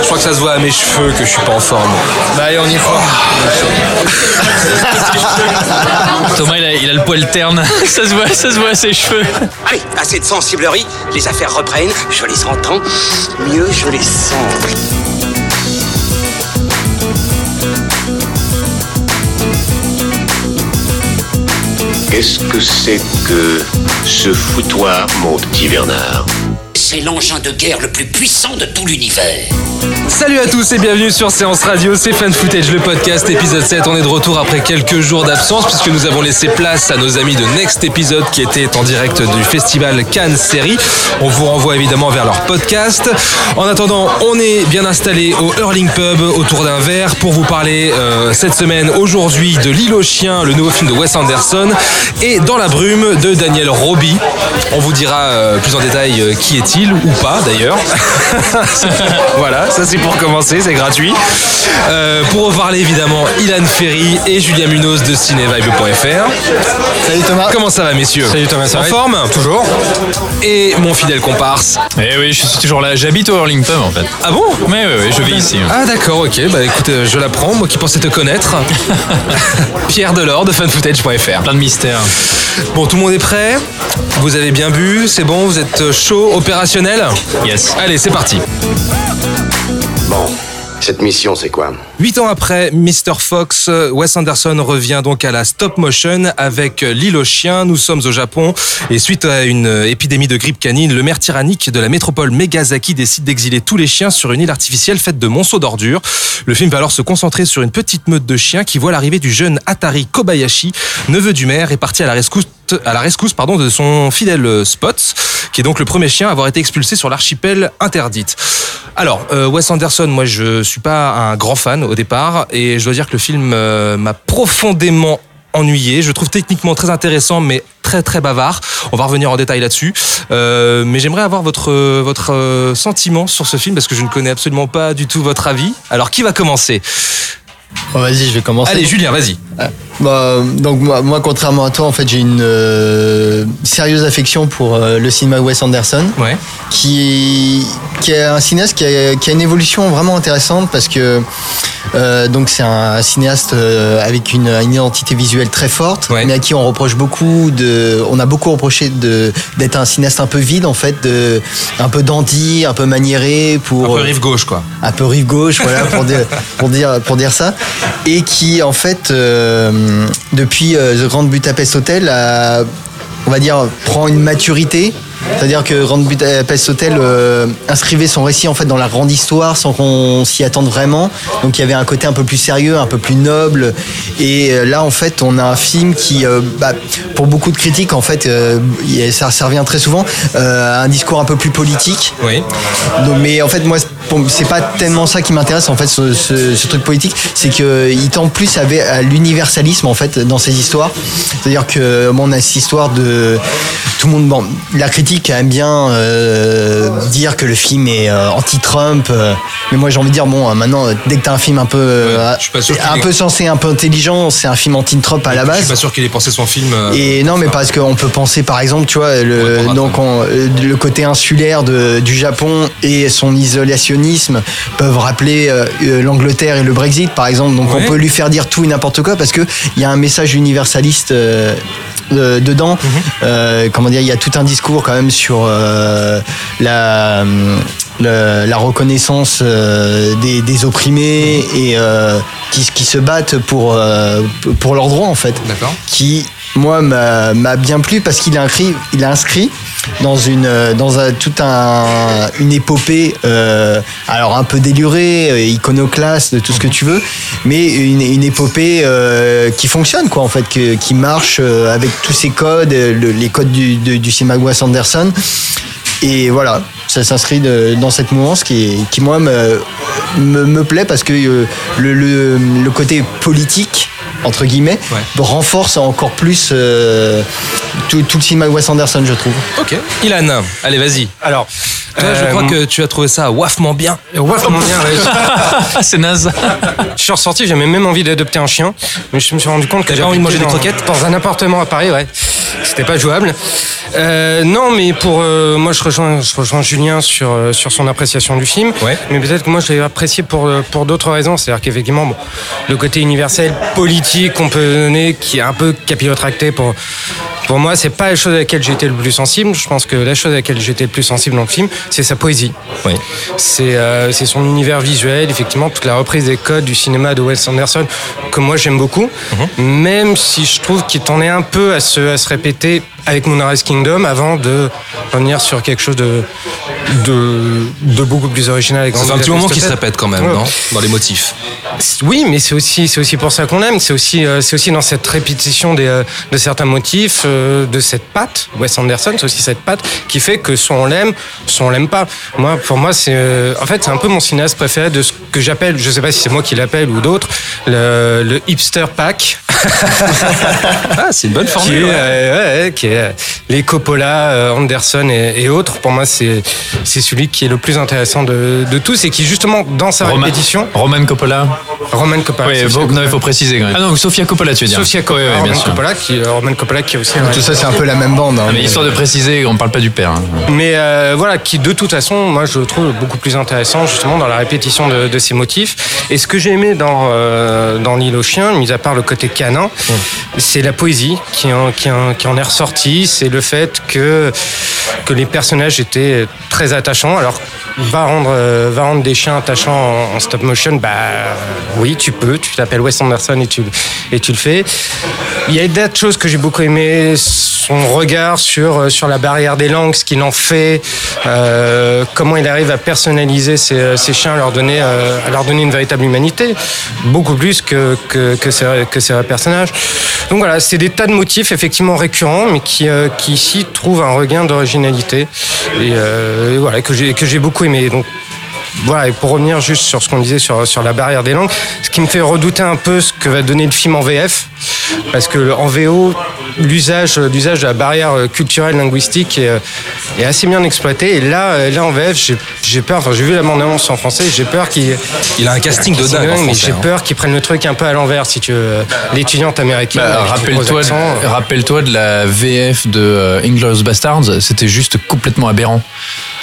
Je crois que ça se voit à mes cheveux que je suis pas en forme. Bah allez, on y fort. Thomas, il a, il a le poil terne. Ça se voit, ça se voit à ses cheveux. Allez, assez de sensiblerie, les affaires reprennent, je les entends, mieux je les sens. Qu'est-ce que c'est que ce foutoir, mon petit Bernard? C'est l'engin de guerre le plus puissant de tout l'univers. Salut à tous et bienvenue sur Séance Radio, c'est Fan Footage, le podcast, épisode 7. On est de retour après quelques jours d'absence puisque nous avons laissé place à nos amis de Next Episode qui étaient en direct du festival Cannes Série. On vous renvoie évidemment vers leur podcast. En attendant, on est bien installé au Hurling Pub autour d'un verre pour vous parler euh, cette semaine, aujourd'hui, de L'île aux chiens, le nouveau film de Wes Anderson, et Dans la brume de Daniel Roby. On vous dira euh, plus en détail euh, qui est-il ou pas d'ailleurs. voilà, ça c'est pour commencer, c'est gratuit. Euh, pour en parler évidemment, Ilan Ferry et Julien Munoz de cinévibe.fr. Salut Thomas. Comment ça va messieurs Salut Thomas, ça En va forme Toujours. Et mon fidèle comparse. Eh oui, je suis toujours là. J'habite au Hurling Pub en fait. Ah bon? Oui, oui, oui, je vis ici. Ah d'accord, ok, bah écoute, euh, je l'apprends, moi qui pensais te connaître. Pierre Delors de fanfootage.fr. Plein de mystères. Bon, tout le monde est prêt? Vous avez bien bu, c'est bon, vous êtes chaud, opérationnel? Yes. Allez, c'est parti. Cette mission, c'est quoi Huit ans après Mr. Fox, Wes Anderson revient donc à la stop motion avec L'île aux chiens. Nous sommes au Japon et suite à une épidémie de grippe canine, le maire tyrannique de la métropole Megazaki décide d'exiler tous les chiens sur une île artificielle faite de monceaux d'ordures. Le film va alors se concentrer sur une petite meute de chiens qui voit l'arrivée du jeune Atari Kobayashi, neveu du maire et parti à la rescousse à la rescousse pardon, de son fidèle Spots, qui est donc le premier chien à avoir été expulsé sur l'archipel interdite. Alors, euh, Wes Anderson, moi je suis pas un grand fan au départ, et je dois dire que le film euh, m'a profondément ennuyé. Je trouve techniquement très intéressant, mais très très bavard. On va revenir en détail là-dessus. Euh, mais j'aimerais avoir votre, votre sentiment sur ce film, parce que je ne connais absolument pas du tout votre avis. Alors, qui va commencer? Bon, vas-y, je vais commencer. Allez, Julien, vas-y. Bah, donc moi, moi, contrairement à toi, en fait, j'ai une euh, sérieuse affection pour euh, le cinéma Wes Anderson, Ouais. qui, qui est un cinéaste qui a, qui a une évolution vraiment intéressante parce que euh, donc c'est un cinéaste avec une, une identité visuelle très forte, Ouais. mais à qui on reproche beaucoup de, on a beaucoup reproché de d'être un cinéaste un peu vide en fait, de, un peu dandy, un peu maniéré Un pour peu rive gauche, quoi. un peu rive gauche, voilà, pour dire, pour dire, pour dire ça, et qui en fait, euh, depuis euh, The Grand Budapest Hotel, a, on va dire, prend une maturité. C'est-à-dire que Grand Budapest Hotel euh, inscrivait son récit en fait dans la grande histoire sans qu'on s'y attende vraiment. Donc il y avait un côté un peu plus sérieux, un peu plus noble. Et euh, là en fait on a un film qui, euh, bah, pour beaucoup de critiques en fait, ça, ça revient très souvent, a un discours un peu plus politique. Oui. Donc, mais en fait, moi, c'est pas tellement ça qui m'intéresse, en fait, ce, ce- ce truc politique. C'est qu'il tend plus à, à l'universalisme, en fait, dans ces histoires. C'est-à-dire que, bon, on a cette histoire de. Tout le monde. Bon, la critique aime bien euh, dire que le film est euh, anti-Trump. euh, mais moi, j'ai envie de dire, bon, euh, maintenant, euh, dès que t'as un film un peu. euh, un peu sensé, un peu intelligent, c'est un film anti-Trump à la Je suis base. pas sûr qu'il ait pensé son film. euh, Et non, mais parce qu'on peut penser, par exemple, tu vois, le, donc on- euh, le côté insulaire de, du Japon et son peuvent rappeler euh, euh, l'Angleterre et le Brexit, par exemple. Donc Ouais. on peut lui faire dire tout et n'importe quoi parce que il y a un message universaliste. euh, euh, dedans, Euh, comment dire, il y a tout un discours quand même sur la, le- la reconnaissance euh, des, des opprimés et euh, qui, qui se battent pour, euh, pour leurs droits en fait. D'accord. qui moi m'a m'a bien plu parce qu'il a inscrit il a inscrit dans une dans un, tout un une épopée euh, alors un peu délurée iconoclaste de tout ce que tu veux mais une, une épopée euh, qui fonctionne quoi en fait que- qui marche avec tous ses codes le- les codes du, du cinéma de Wes Anderson. Et voilà, ça s'inscrit dans cette mouvance qui, qui moi, me, me, me plaît parce que euh, le, le, le côté politique, entre guillemets, Ouais. renforce encore plus euh, tout, tout le cinéma de Wes Anderson, je trouve. Ok. Ilan, allez, vas-y. Alors, Toi, je euh, crois que tu as trouvé ça wafement bien. vraiment bien, ouais. C'est naze. Je suis ressorti, j'avais même envie d'adopter un chien, mais je me suis rendu compte que j'avais envie de manger des croquettes Dans un appartement à Paris, ouais. C'était pas jouable. Euh, non, mais pour euh, moi, je rejoins, je rejoins Julien sur euh, sur son appréciation du film. Ouais. Mais peut-être que moi, je l'ai apprécié pour pour d'autres raisons. C'est-à-dire qu'effectivement, bon, le côté universel, politique qu'on peut donner, qui est un peu capillotracté pour pour moi, c'est pas la chose à laquelle j'ai été le plus sensible. Je pense que la chose à laquelle j'étais le plus sensible dans le film, c'est sa poésie. Oui. C'est euh, c'est son univers visuel, effectivement, toute la reprise des codes du cinéma de Wes Anderson, que moi j'aime beaucoup, même si je trouve qu'il est un peu à se, à se répéter avec Moonrise Kingdom avant de revenir sur quelque chose de, de, de beaucoup plus original. fait un petit moment qu'il se répète quand même, Ouais. non? Dans les motifs. Oui, mais c'est aussi, c'est aussi pour ça qu'on l'aime. C'est aussi, euh, c'est aussi dans cette répétition des, euh, de certains motifs, euh, de cette patte, Wes Anderson, c'est aussi cette patte qui fait que soit on l'aime, soit on l'aime pas. Moi, pour moi, c'est, en fait, c'est un peu mon cinéaste préféré de ce que j'appelle, je sais pas si c'est moi qui l'appelle ou d'autres, le, le hipster pack. Ah, c'est une bonne qui formule. est, ouais. ouais, qui est euh, les Coppola, euh, Anderson et, et autres. Pour moi, c'est c'est celui qui est le plus intéressant de, de tous et qui justement dans sa Roman- répétition, Roman Coppola. Roman Coppola. Oui, non, il faut préciser quand même. Ah non, Sofia Coppola, tu veux dire. Sofia Coppola, Oui, oui, bien Roman sûr. Coppola, qui, euh, Roman Coppola qui est aussi Tout ça, c'est un peu la même bande. hein. Mais histoire de préciser, on parle pas du père. hein. mais euh, voilà qui de toute façon moi je le trouve beaucoup plus intéressant justement dans la répétition de, de ces motifs et ce que j'ai aimé dans euh, dans l'île aux chiens mis à part le côté canin c'est la poésie qui en, qui, en, qui en est ressortie c'est le fait que que les personnages étaient très attachants alors va rendre euh, va rendre des chiens attachants en, stop motion bah oui tu peux tu t'appelles Wes Anderson et tu et tu le fais. Il y a d'autres choses que j'ai beaucoup aimé son regard sur euh, sur la barrière des langues ce qu'il en fait euh, comment il arrive à personnaliser ses, ses chiens à leur donner euh, à leur donner une véritable humanité beaucoup plus que que que ses, que ses personnages. Donc voilà c'est des tas de motifs effectivement récurrents mais qui euh, qui ici trouvent un regain d'originalité et, euh, et voilà que j'ai j'ai beaucoup aimé. Donc voilà, et pour revenir juste sur ce qu'on disait sur, sur la barrière des langues, ce qui me fait redouter un peu ce que va donner le film en VF, parce que en VO, l'usage l'usage de la barrière culturelle linguistique est, euh, est assez bien exploité. Et là, euh, là en VF, j'ai- peur. Enfin, j'ai vu la bande-annonce en français. J'ai peur qu'il Il a un casting de dingue mais j'ai hein. peur qu'ils prennent le truc un peu à l'envers, si tu veux. L'étudiante américaine. Bah, rappelle-toi, rappelle-toi de la VF de euh, Inglourious Bastards, c'était juste complètement aberrant.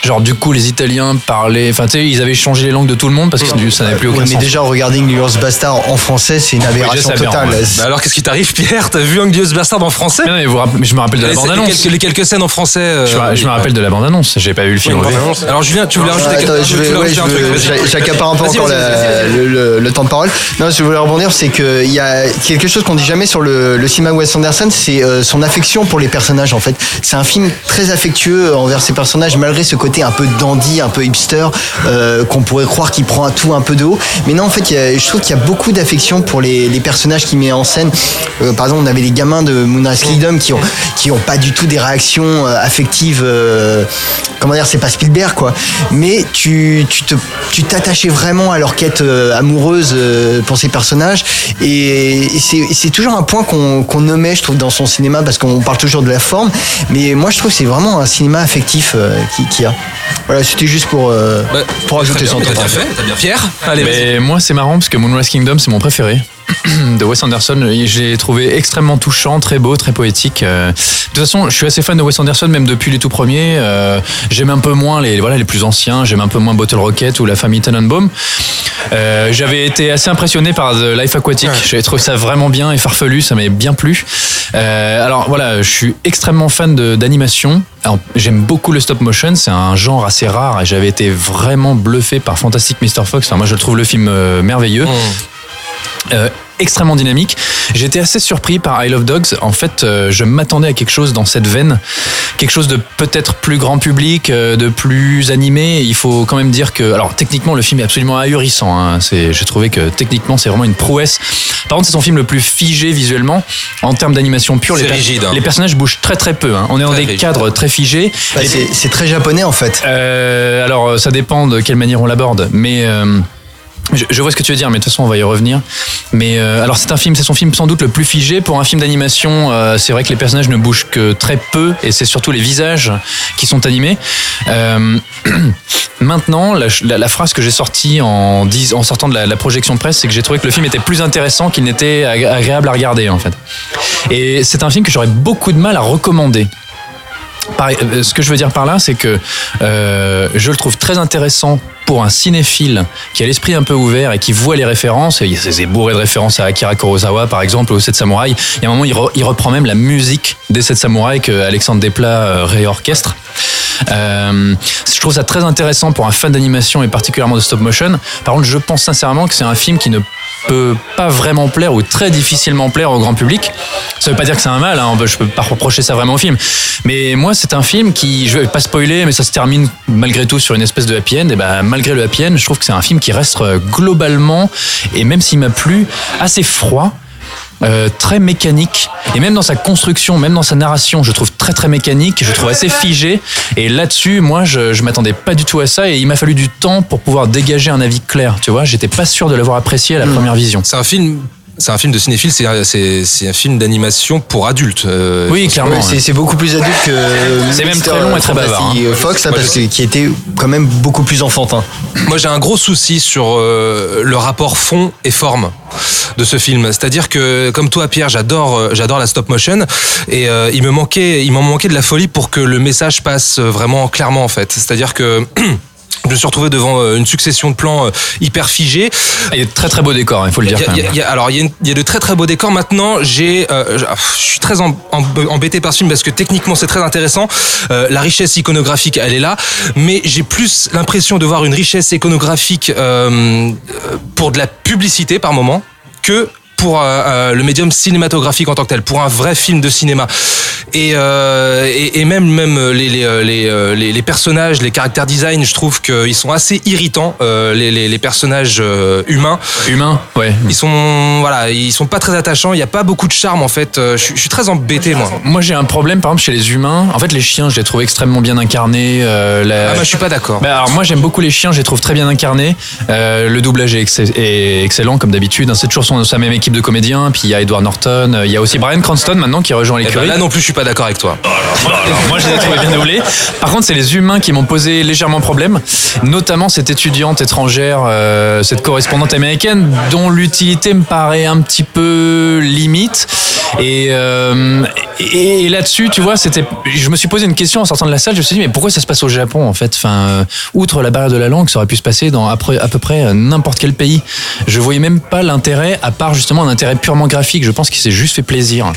Genre du coup les Italiens parlaient, enfin tu sais ils avaient changé les langues de tout le monde parce que ça n'avait plus aucun Ouais, mais sens. déjà, regarder Glorious Bastard en français, c'est une aberration totale. ouais. Bah alors qu'est-ce qui t'arrive Pierre T'as vu Anglious Bastard en français Mais non, mais vous rappelez- mais je me rappelle de la les, bande les annonce. quelques, les quelques scènes en français. euh, Je, me- je me rappelle de la bande annonce. J'ai pas vu le film. En bande-annonce. Alors Julien, tu voulais rajouter quelque- ouais, rajouter vas-y. j'a- j'accapare un peu encore le, le- le temps de parole. Non, je voulais rebondir, c'est qu'il y a quelque chose qu'on dit jamais sur le, le cinéma Wes Anderson, c'est euh, son affection pour les personnages en fait. C'est un film très affectueux envers ses personnages, malgré ce côté un peu dandy, un peu hipster, euh, qu'on pourrait croire qu'il prend à tout un peu de haut. Mais non, en fait, il y a- je trouve qu'il y a beaucoup d'affection pour les, les personnages qu'il met en scène. Euh, par exemple, on avait les gamins de Moonrise Kingdom qui ont, qui ont pas du tout des réactions euh, affectives. euh, comment dire, c'est pas Spielberg quoi. Mais tu, tu te, tu t'attachais vraiment à leur quête euh, amoureuse euh, pour ces personnages. Et, et c'est, toujours un point qu'on, qu'on nommait, je trouve, dans son cinéma parce qu'on parle toujours de la forme. Mais moi, je trouve que c'est vraiment un cinéma affectif euh, qui, qui a. Voilà, c'était juste pour, euh, Bah, pour ajouter son temps. T'as bien fait, t'as bien Pierre. Allez. Mais moi, c'est marrant parce que Moonrise Kingdom, c'est mon préféré de Wes Anderson. J'ai trouvé extrêmement touchant, très beau, très poétique. Euh, De toute façon, je suis assez fan de Wes Anderson, même depuis les tout premiers. Euh, J'aime un peu moins les, voilà, les plus anciens. J'aime un peu moins Bottle Rocket ou La famille Tenenbaum. Euh, J'avais été assez impressionné par The Life Aquatic. J'avais trouvé ça vraiment bien et farfelu. Ça m'avait bien plu. Euh, alors voilà, je suis extrêmement fan d'animation. J'aime beaucoup le stop motion. C'est un genre assez rare et j'avais été vraiment bluffé par Fantastic Mr. Fox. Enfin, moi, je trouve le film euh, merveilleux. Euh, extrêmement dynamique. J'étais assez surpris par I Love Dogs. En fait, euh, je m'attendais à quelque chose dans cette veine, quelque chose de peut-être plus grand public, euh, de plus animé. Il faut quand même dire que, alors techniquement, le film est absolument ahurissant. Hein. C'est, j'ai trouvé que techniquement, c'est vraiment une prouesse. Par contre, c'est son film le plus figé visuellement en termes d'animation pure. C'est les, per- rigide, hein. les personnages bougent très très peu. hein. On est dans des rigide. cadres très figés. Bah, c'est, c'est très japonais en fait. euh, alors, euh, ça dépend de quelle manière on l'aborde, mais. Je, je vois ce que tu veux dire, mais de toute façon, on va y revenir. Mais euh, alors, c'est un film, c'est son film sans doute le plus figé. Pour un film d'animation, euh, c'est vrai que les personnages ne bougent que très peu, et c'est surtout les visages qui sont animés. Euh, maintenant, la, la- la phrase que j'ai sortie en, en sortant de la, la projection presse, c'est que j'ai trouvé que le film était plus intéressant qu'il n'était ag- agréable à regarder, en fait. Et c'est un film que j'aurais beaucoup de mal à recommander. Par- euh, ce que je veux dire par là, c'est que euh, je le trouve très intéressant pour un cinéphile qui a l'esprit un peu ouvert et qui voit les références. Il y a ces bourrés de références à Akira Kurosawa, par exemple, ou aux Sept Samouraïs. Il y a un moment, il, il reprend même la musique des Sept Samouraïs que Alexandre Desplat euh, réorchestre. Euh, je trouve ça très intéressant pour un fan d'animation et particulièrement de stop motion. Par contre, je pense sincèrement que c'est un film qui ne peut pas vraiment plaire ou très difficilement plaire au grand public. Ça veut pas dire que c'est un mal, hein, je peux pas reprocher ça vraiment au film. Mais moi, c'est un film qui, je vais pas spoiler, mais ça se termine malgré tout sur une espèce de happy end. Et ben, malgré le happy end, je trouve que c'est un film qui reste euh, globalement, et même s'il m'a plu, assez froid. Euh, très mécanique. Et même dans sa construction, même dans sa narration, je trouve très très mécanique, je trouve assez figé. Et là-dessus, moi je, je m'attendais pas du tout à ça. Et il m'a fallu du temps pour pouvoir dégager un avis clair, tu vois, j'étais pas sûr de l'avoir apprécié à la première vision. C'est un film. C'est un film de cinéphile, c'est un, film d'animation pour adultes. euh, Oui, clairement. Ouais, ouais. c'est beaucoup plus adulte que. C'est même très long et très bavard, hein. Fox, là, Moi, parce je que qui était quand même beaucoup plus enfantin. Moi, j'ai un gros souci sur euh, le rapport fond et forme de ce film. C'est-à-dire que, comme toi, Pierre, j'adore, euh, j'adore la stop motion, et euh, il me manquait, il m'en manquait de la folie pour que le message passe vraiment clairement, en fait. C'est-à-dire que je me suis retrouvé devant euh, une succession de plans euh, hyper figés. Il y a de très très beaux décors, il faut le dire Il y a- quand il y même. a- il y a- alors, il y, a une- il y a de très très beaux décors. Maintenant, j'ai, euh, je je suis très em- em- embêté par ce film parce que techniquement, c'est très intéressant. Euh, la richesse iconographique, elle est là, mais j'ai plus l'impression de voir une richesse iconographique euh, pour de la publicité par moment que pour euh, euh, le médium cinématographique en tant que tel, pour un vrai film de cinéma. Et, euh, et, et même même les, les, les, les, personnages, les caractères design, je trouve qu'ils sont assez irritants, euh, les, les, personnages humains. Humain, ouais. Ils sont voilà, ils sont pas très attachants. Il y a pas beaucoup de charme en fait. Je, suis- je suis très embêté moi. Moi j'ai un problème par exemple chez les humains. En fait les chiens je les trouve extrêmement bien incarnés. la- Ah, moi, je suis pas d'accord. Bah, alors moi j'aime beaucoup les chiens, je les trouve très bien incarnés. Le doublage est, ex- est excellent comme d'habitude. hein. C'est toujours son, sa même équipe de comédiens. Puis il y a Edward Norton, euh, il y a aussi Brian Cranston maintenant qui rejoint Eh ben, l'écurie. là non plus, je suis pas d'accord avec toi. Moi, je les ai trouvés bien doublés. Par contre, c'est les humains qui m'ont posé légèrement problème, notamment cette étudiante étrangère, euh, cette correspondante américaine, dont l'utilité me paraît un petit peu limite. Et, euh, et, et là-dessus, tu vois, c'était, je me suis posé une question en sortant de la salle. Je me suis dit, mais pourquoi ça se passe au Japon en fait? Enfin, euh, outre la barrière de la langue, ça aurait pu se passer dans à peu, à peu près euh, n'importe quel pays. Je voyais même pas l'intérêt, à part justement un intérêt purement graphique. Je pense qu'il s'est juste fait plaisir.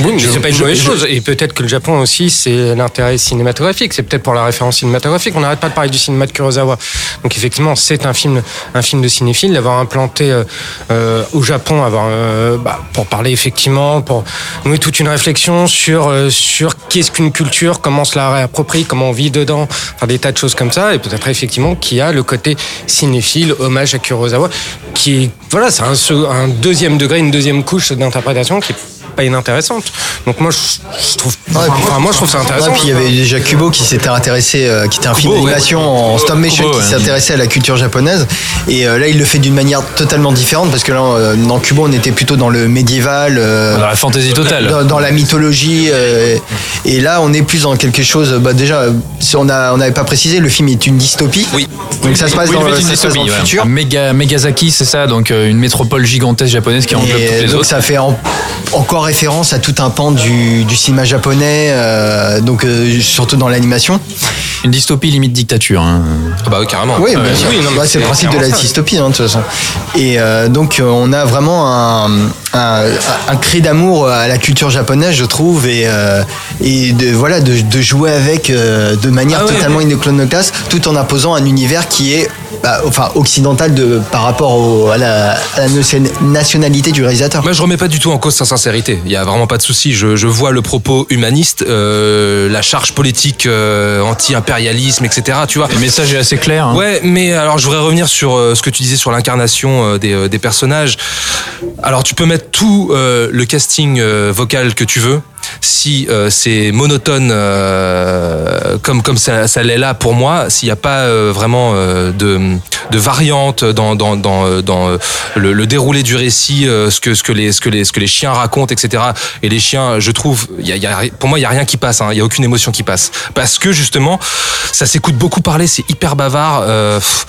Oui, mais Je- c'est pas une mauvaise je- chose. Et peut-être que le Japon aussi, c'est l'intérêt cinématographique. C'est peut-être pour la référence cinématographique. On n'arrête pas de parler du cinéma de Kurosawa. Donc effectivement, c'est un film, un film de cinéphile. D'avoir implanté euh, euh, au Japon, avoir, euh, bah, pour parler effectivement, pour nouer toute une réflexion sur euh, sur qu'est-ce qu'une culture, comment on se la réapproprie, comment on vit dedans, enfin des tas de choses comme ça. Et peut-être effectivement qu'il y a le côté cinéphile, hommage à Kurosawa, qui voilà, c'est un deuxième degré, une deuxième couche d'interprétation qui est pas inintéressante. Donc moi, je, je trouve, Ouais, puis- enfin, moi, je trouve ça Ouais, intéressant. puis il y avait déjà Kubo qui s'était intéressé, euh, qui était un film Kubo, ouais. d'animation en stop motion Kubo, qui ouais. s'intéressait à la culture japonaise. Et euh, là, il le fait d'une manière totalement différente parce que là, euh, dans Kubo, on était plutôt dans le médiéval, euh, Dans la fantaisie totale. dans, dans la mythologie. euh, et là, on est plus dans quelque chose. Bah, déjà, si on a, on n'avait pas précisé, le film est une dystopie. Oui. Donc ça se passe Oui, dans, ça se passe dans dystopie, le ouais. futur. Méga, Megazaki, c'est ça, donc euh, une métropole gigantesque japonaise qui englobe toutes les donc autres. ça fait en- encore référence à tout un pan du, cinéma japonais, euh, donc euh, surtout dans l'animation. Une dystopie limite dictature. hein. Ah bah oui, carrément. Oui, bien ouais, sûr. oui, non, mais Ouais, c'est le principe de la dystopie, hein, de toute façon. Et euh, donc, euh, on a vraiment un, un, un cri d'amour à la culture japonaise, je trouve, et, euh, et de, voilà, de, de jouer avec euh, de manière Ah ouais. totalement iconoclaste, tout en imposant un univers qui est bah, enfin, occidental de, par rapport au- à, la, à la nation- nationalité du réalisateur. Moi, je remets pas du tout en cause sa sincérité. Il y a vraiment pas de souci. Je, je vois le propos humaniste, euh, la charge politique euh, anti-impérialisme, etc. Tu vois. Le message est assez clair. hein. Ouais, mais alors je voudrais revenir sur euh, ce que tu disais sur l'incarnation euh, des, euh, des personnages. Alors tu peux mettre tout le casting vocal que tu veux. Si euh, c'est monotone euh, comme comme ça, ça l'est là pour moi, s'il n'y a pas euh, vraiment euh, de de variante dans dans dans, euh, dans euh, le, le déroulé du récit, ce que ce que les ce que les ce que les chiens racontent, etc. Et les chiens, je trouve, y a, y a- pour moi il y a rien qui passe, hein. il y a aucune émotion qui passe, parce que justement ça s'écoute beaucoup parler, c'est hyper bavard. pff,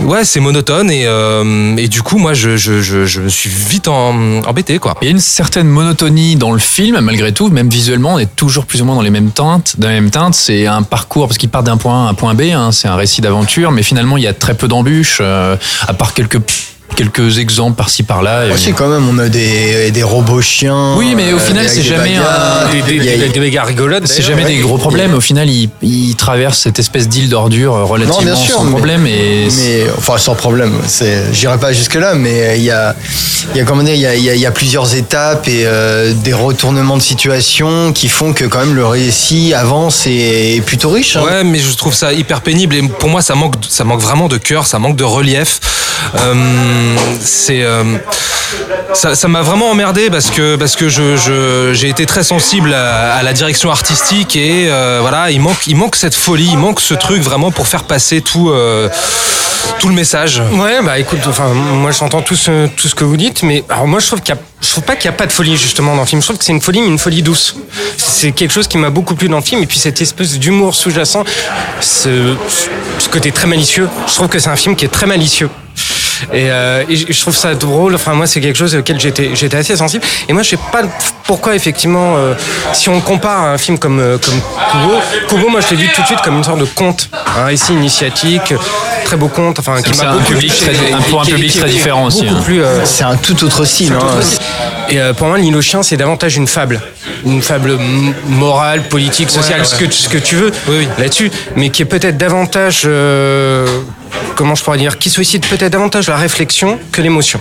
Ouais, c'est monotone et, euh, et du coup, moi, je, je, je, suis vite en- embêté, quoi. Il y a une certaine monotonie dans le film, malgré tout, même visuellement, on est toujours plus ou moins dans les mêmes teintes. Dans les mêmes teintes, c'est un parcours parce qu'il part d'un point A à un point B. hein, c'est un récit d'aventure, mais finalement, il y a très peu d'embûches, euh, à part quelques quelques exemples par-ci par-là. Si, quand même, on a des, des robots chiens. Oui, mais au euh, final, c'est jamais Des, des, il y a- des, des méga. C'est jamais des gros problèmes. Au final, il, il traverse cette espèce d'île d'ordure euh, relativement Non, bien sûr, sans mais- problème. Et Mais enfin sans problème, c'est, j'irai pas jusque là, mais il y a, il y a comment dire, il y a, il y a- il y a plusieurs étapes et euh, des retournements de situation qui font que quand même le récit avance et est plutôt riche. hein. Ouais, mais je trouve ça hyper pénible et pour moi, ça manque, ça manque vraiment de cœur, ça manque de relief. Euh, c'est, euh, ça, m'a vraiment emmerdé parce que parce que je, j'ai été très sensible à, la direction artistique et euh, voilà, il manque, il manque cette folie, il manque ce truc vraiment pour faire passer tout, euh, tout le message. Ouais, bah écoute, enfin, moi j'entends tout ce, tout ce que vous dites, mais alors moi je trouve qu'il je trouve pas qu'il y a pas de folie justement dans le film. Je trouve que c'est une folie, mais une folie douce. C'est quelque chose qui m'a beaucoup plu dans le film, et puis cette espèce d'humour sous-jacent, ce, ce côté très malicieux. Je trouve que c'est un film qui est très malicieux. Et, euh, et je trouve ça drôle. Enfin, moi, c'est quelque chose auquel j'étais, j'étais assez sensible. Et moi, je sais pas pourquoi, effectivement, euh, si on compare à un film comme, euh, comme Kubo, Kubo, moi, je l'ai vu tout de suite comme une sorte de conte, un récit initiatique, très beau conte, enfin, qui m'a un beaucoup public très- pour un public très différent aussi, hein. plus. euh, C'est un tout autre style. hein. et euh, pour moi, l'île aux chiens, c'est davantage une fable. Une fable morale, politique, sociale, Ce, que, ce que tu veux là-dessus, mais qui est peut-être davantage, euh, comment je pourrais dire, qui sollicite peut-être davantage la réflexion que l'émotion.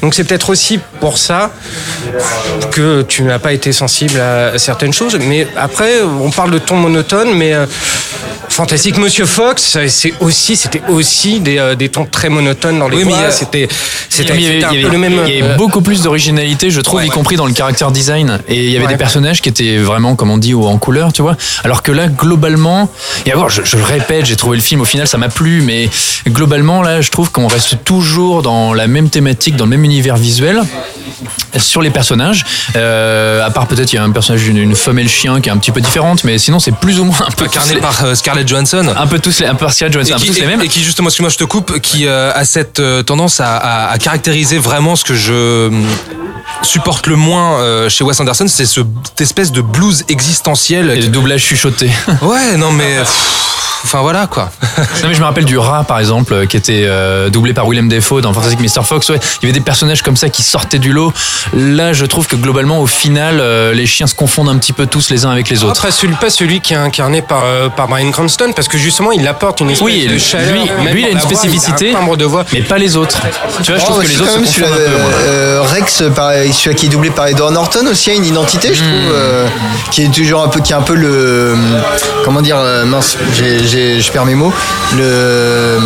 Donc c'est peut-être aussi pour ça que tu n'as pas été sensible à certaines choses. Mais après, on parle de ton monotone, mais euh, Fantastique Monsieur Fox, c'est aussi, c'était aussi des, euh, des tons très monotones dans les Oui, voix. C'était, c'était, Il y avait- peu le même. il y euh, beaucoup plus d'originalité, je trouve, Ouais, y ouais. compris dans le caractère design. Et il y avait Ouais. des personnages qui étaient vraiment, comme on dit, en couleur, tu vois. Alors que là, globalement, et je, je le répète, j'ai trouvé le film, au final, ça m'a plu, mais globalement, là, je trouve qu'on reste toujours dans la même thématique, dans le même univers visuel. Sur les personnages, euh, à part peut-être il y a un personnage d'une une femelle chien qui est un petit peu différente, mais sinon c'est plus ou moins un peu Incarné par euh, Scarlett Johansson. un peu tous les, un peu Scarlett Johansson, Et un peu qui, tous les mêmes. et qui, justement, excuse-moi, je te coupe, qui euh, a cette euh, tendance à, à- à caractériser vraiment ce que je hum, supporte le moins euh, chez Wes Anderson, c'est ce, cette espèce de blues existentiel. Et le doublage chuchoté. Ouais, non mais, enfin voilà quoi. Non mais je me rappelle du rat par exemple qui était euh, doublé par Willem Dafoe dans Fantastic Mr Fox. Ouais, il y avait des personnages comme ça qui sortaient du lot. Là, je trouve que globalement au final, euh, les chiens se confondent un petit peu tous les uns avec les autres. Pas celui, pas celui qui est incarné par, euh, par Brian Cranston, parce que justement, il apporte une espèce Oui, de lui, chaleur. lui, même lui, il a une voix, spécificité, il a un timbre de voix. mais pas les autres. Tu vois, je Oh, trouve que aussi, les autres se celui-là, confondent un peu. moi. euh, Rex, pareil, celui qui est doublé par Edward Norton aussi a une identité, je trouve, euh, qui est toujours un peu, qui est un peu le, comment dire, euh, mince, j'ai- j'ai- je perds mes mots, le,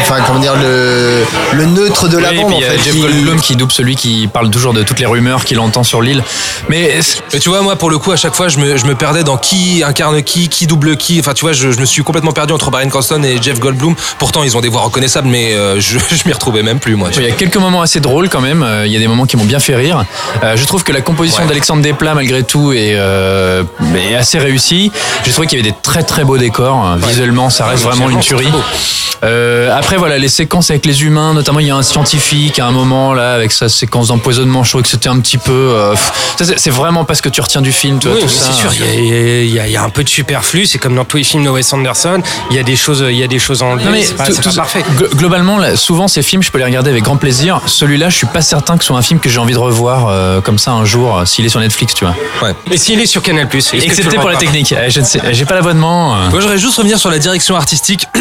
enfin comment dire, le, le neutre de la Oui, bande en fait. Jeff qui- Goldblum qui double celui qui parle toujours de toutes les rumeurs qu'il entend sur l'île. Mais Mais tu vois, moi, pour le coup, à chaque fois, je me, je me perdais dans qui incarne qui, qui double qui. Enfin, tu vois, je, je me suis complètement perdu entre Brian Cranston et Jeff Goldblum. Pourtant, ils ont des voix reconnaissables, mais euh, je, je m'y retrouvais même plus, moi. Il y a quelques moments assez drôles quand même. Euh, Il y a des moments qui m'ont bien fait rire. Euh, je trouve que la composition Ouais. d'Alexandre Desplat, malgré tout, est, euh, est assez réussie. J'ai trouvé qu'il y avait des très très beaux décors. Visuellement, ça reste vraiment une tuerie. Euh, après, voilà, les séquences avec les humains, notamment il y a un scientifique à un moment là avec sa séquence d'empoisonnement. Je trouve que c'était un petit peu. euh, c'est- vraiment pas ce que tu retiens du film, tu vois, Oui, tout ça. c'est sûr, il y y a- il y a un peu de superflu, c'est comme dans tous les films de Wes Anderson, il y a des choses, il y a des choses en lien, Non mais c'est pas, tout- c'est tout- pas parfait. glo- globalement, là, souvent ces films, je peux les regarder avec grand plaisir. Celui-là, je suis pas certain que ce soit un film que j'ai envie de revoir euh, comme ça un jour, euh, s'il est sur Netflix, tu vois. Ouais. Et s'il est sur Canal+, tu Excepté pour la technique. Euh, Je ne sais, j'ai pas l'abonnement. euh. Moi, j'aurais juste revenir sur la direction artistique.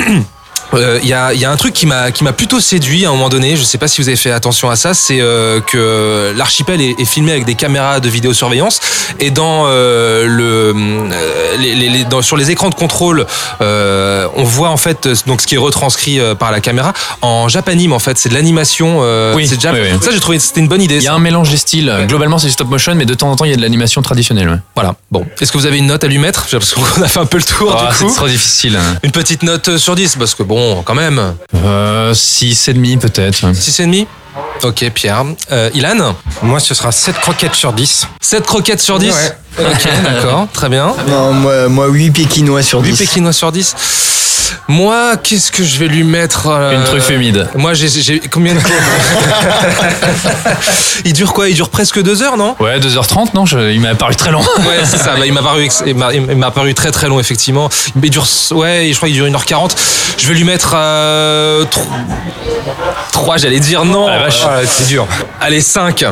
Euh, Il y, a, y a un truc qui m'a qui m'a plutôt séduit à un moment donné. Je sais pas si vous avez fait attention à ça. C'est euh, que l'archipel est, est filmé avec des caméras de vidéosurveillance et dans euh, le euh, les, les- les- dans- sur les écrans de contrôle, euh, on voit en fait euh, donc ce qui est retranscrit euh, par la caméra en japanime. En fait, c'est de l'animation. euh, Oui, c'est déjà oui, oui. ça. J'ai trouvé c'était une bonne idée. Il y a un mélange des styles. Globalement, c'est du stop motion, mais de temps en temps, il y a de l'animation traditionnelle. ouais. Voilà. Bon, est-ce que vous avez une note à lui mettre? Parce qu'on a fait un peu le tour Ah, du c'est coup. trop difficile. Une petite note sur 10 parce que bon, quand même. Euh, 6,5 peut-être. 6,5 Ok, Pierre. Euh, Ilan Moi, ce sera 7 croquettes sur 10. 7 croquettes sur 10 Ouais. Ok, d'accord, très bien. Non, moi, moi 8 pékinois sur 8 10. pékinois sur 10 Moi, qu'est-ce que je vais lui mettre euh, Une truffe humide. Moi, j'ai combien de... Il dure quoi? Il dure presque 2 heures, non? Ouais, 2h30, non? Je- Il m'a paru très long. Ouais, c'est ça. Bah, il m'a paru, ex- il m'a- il m'a paru très très long effectivement. Il dure, ouais, je crois qu'il dure 1h40. Je vais lui mettre euh, 3, j'allais dire non. Ah, la vache. Ah, c'est dur. Allez 5.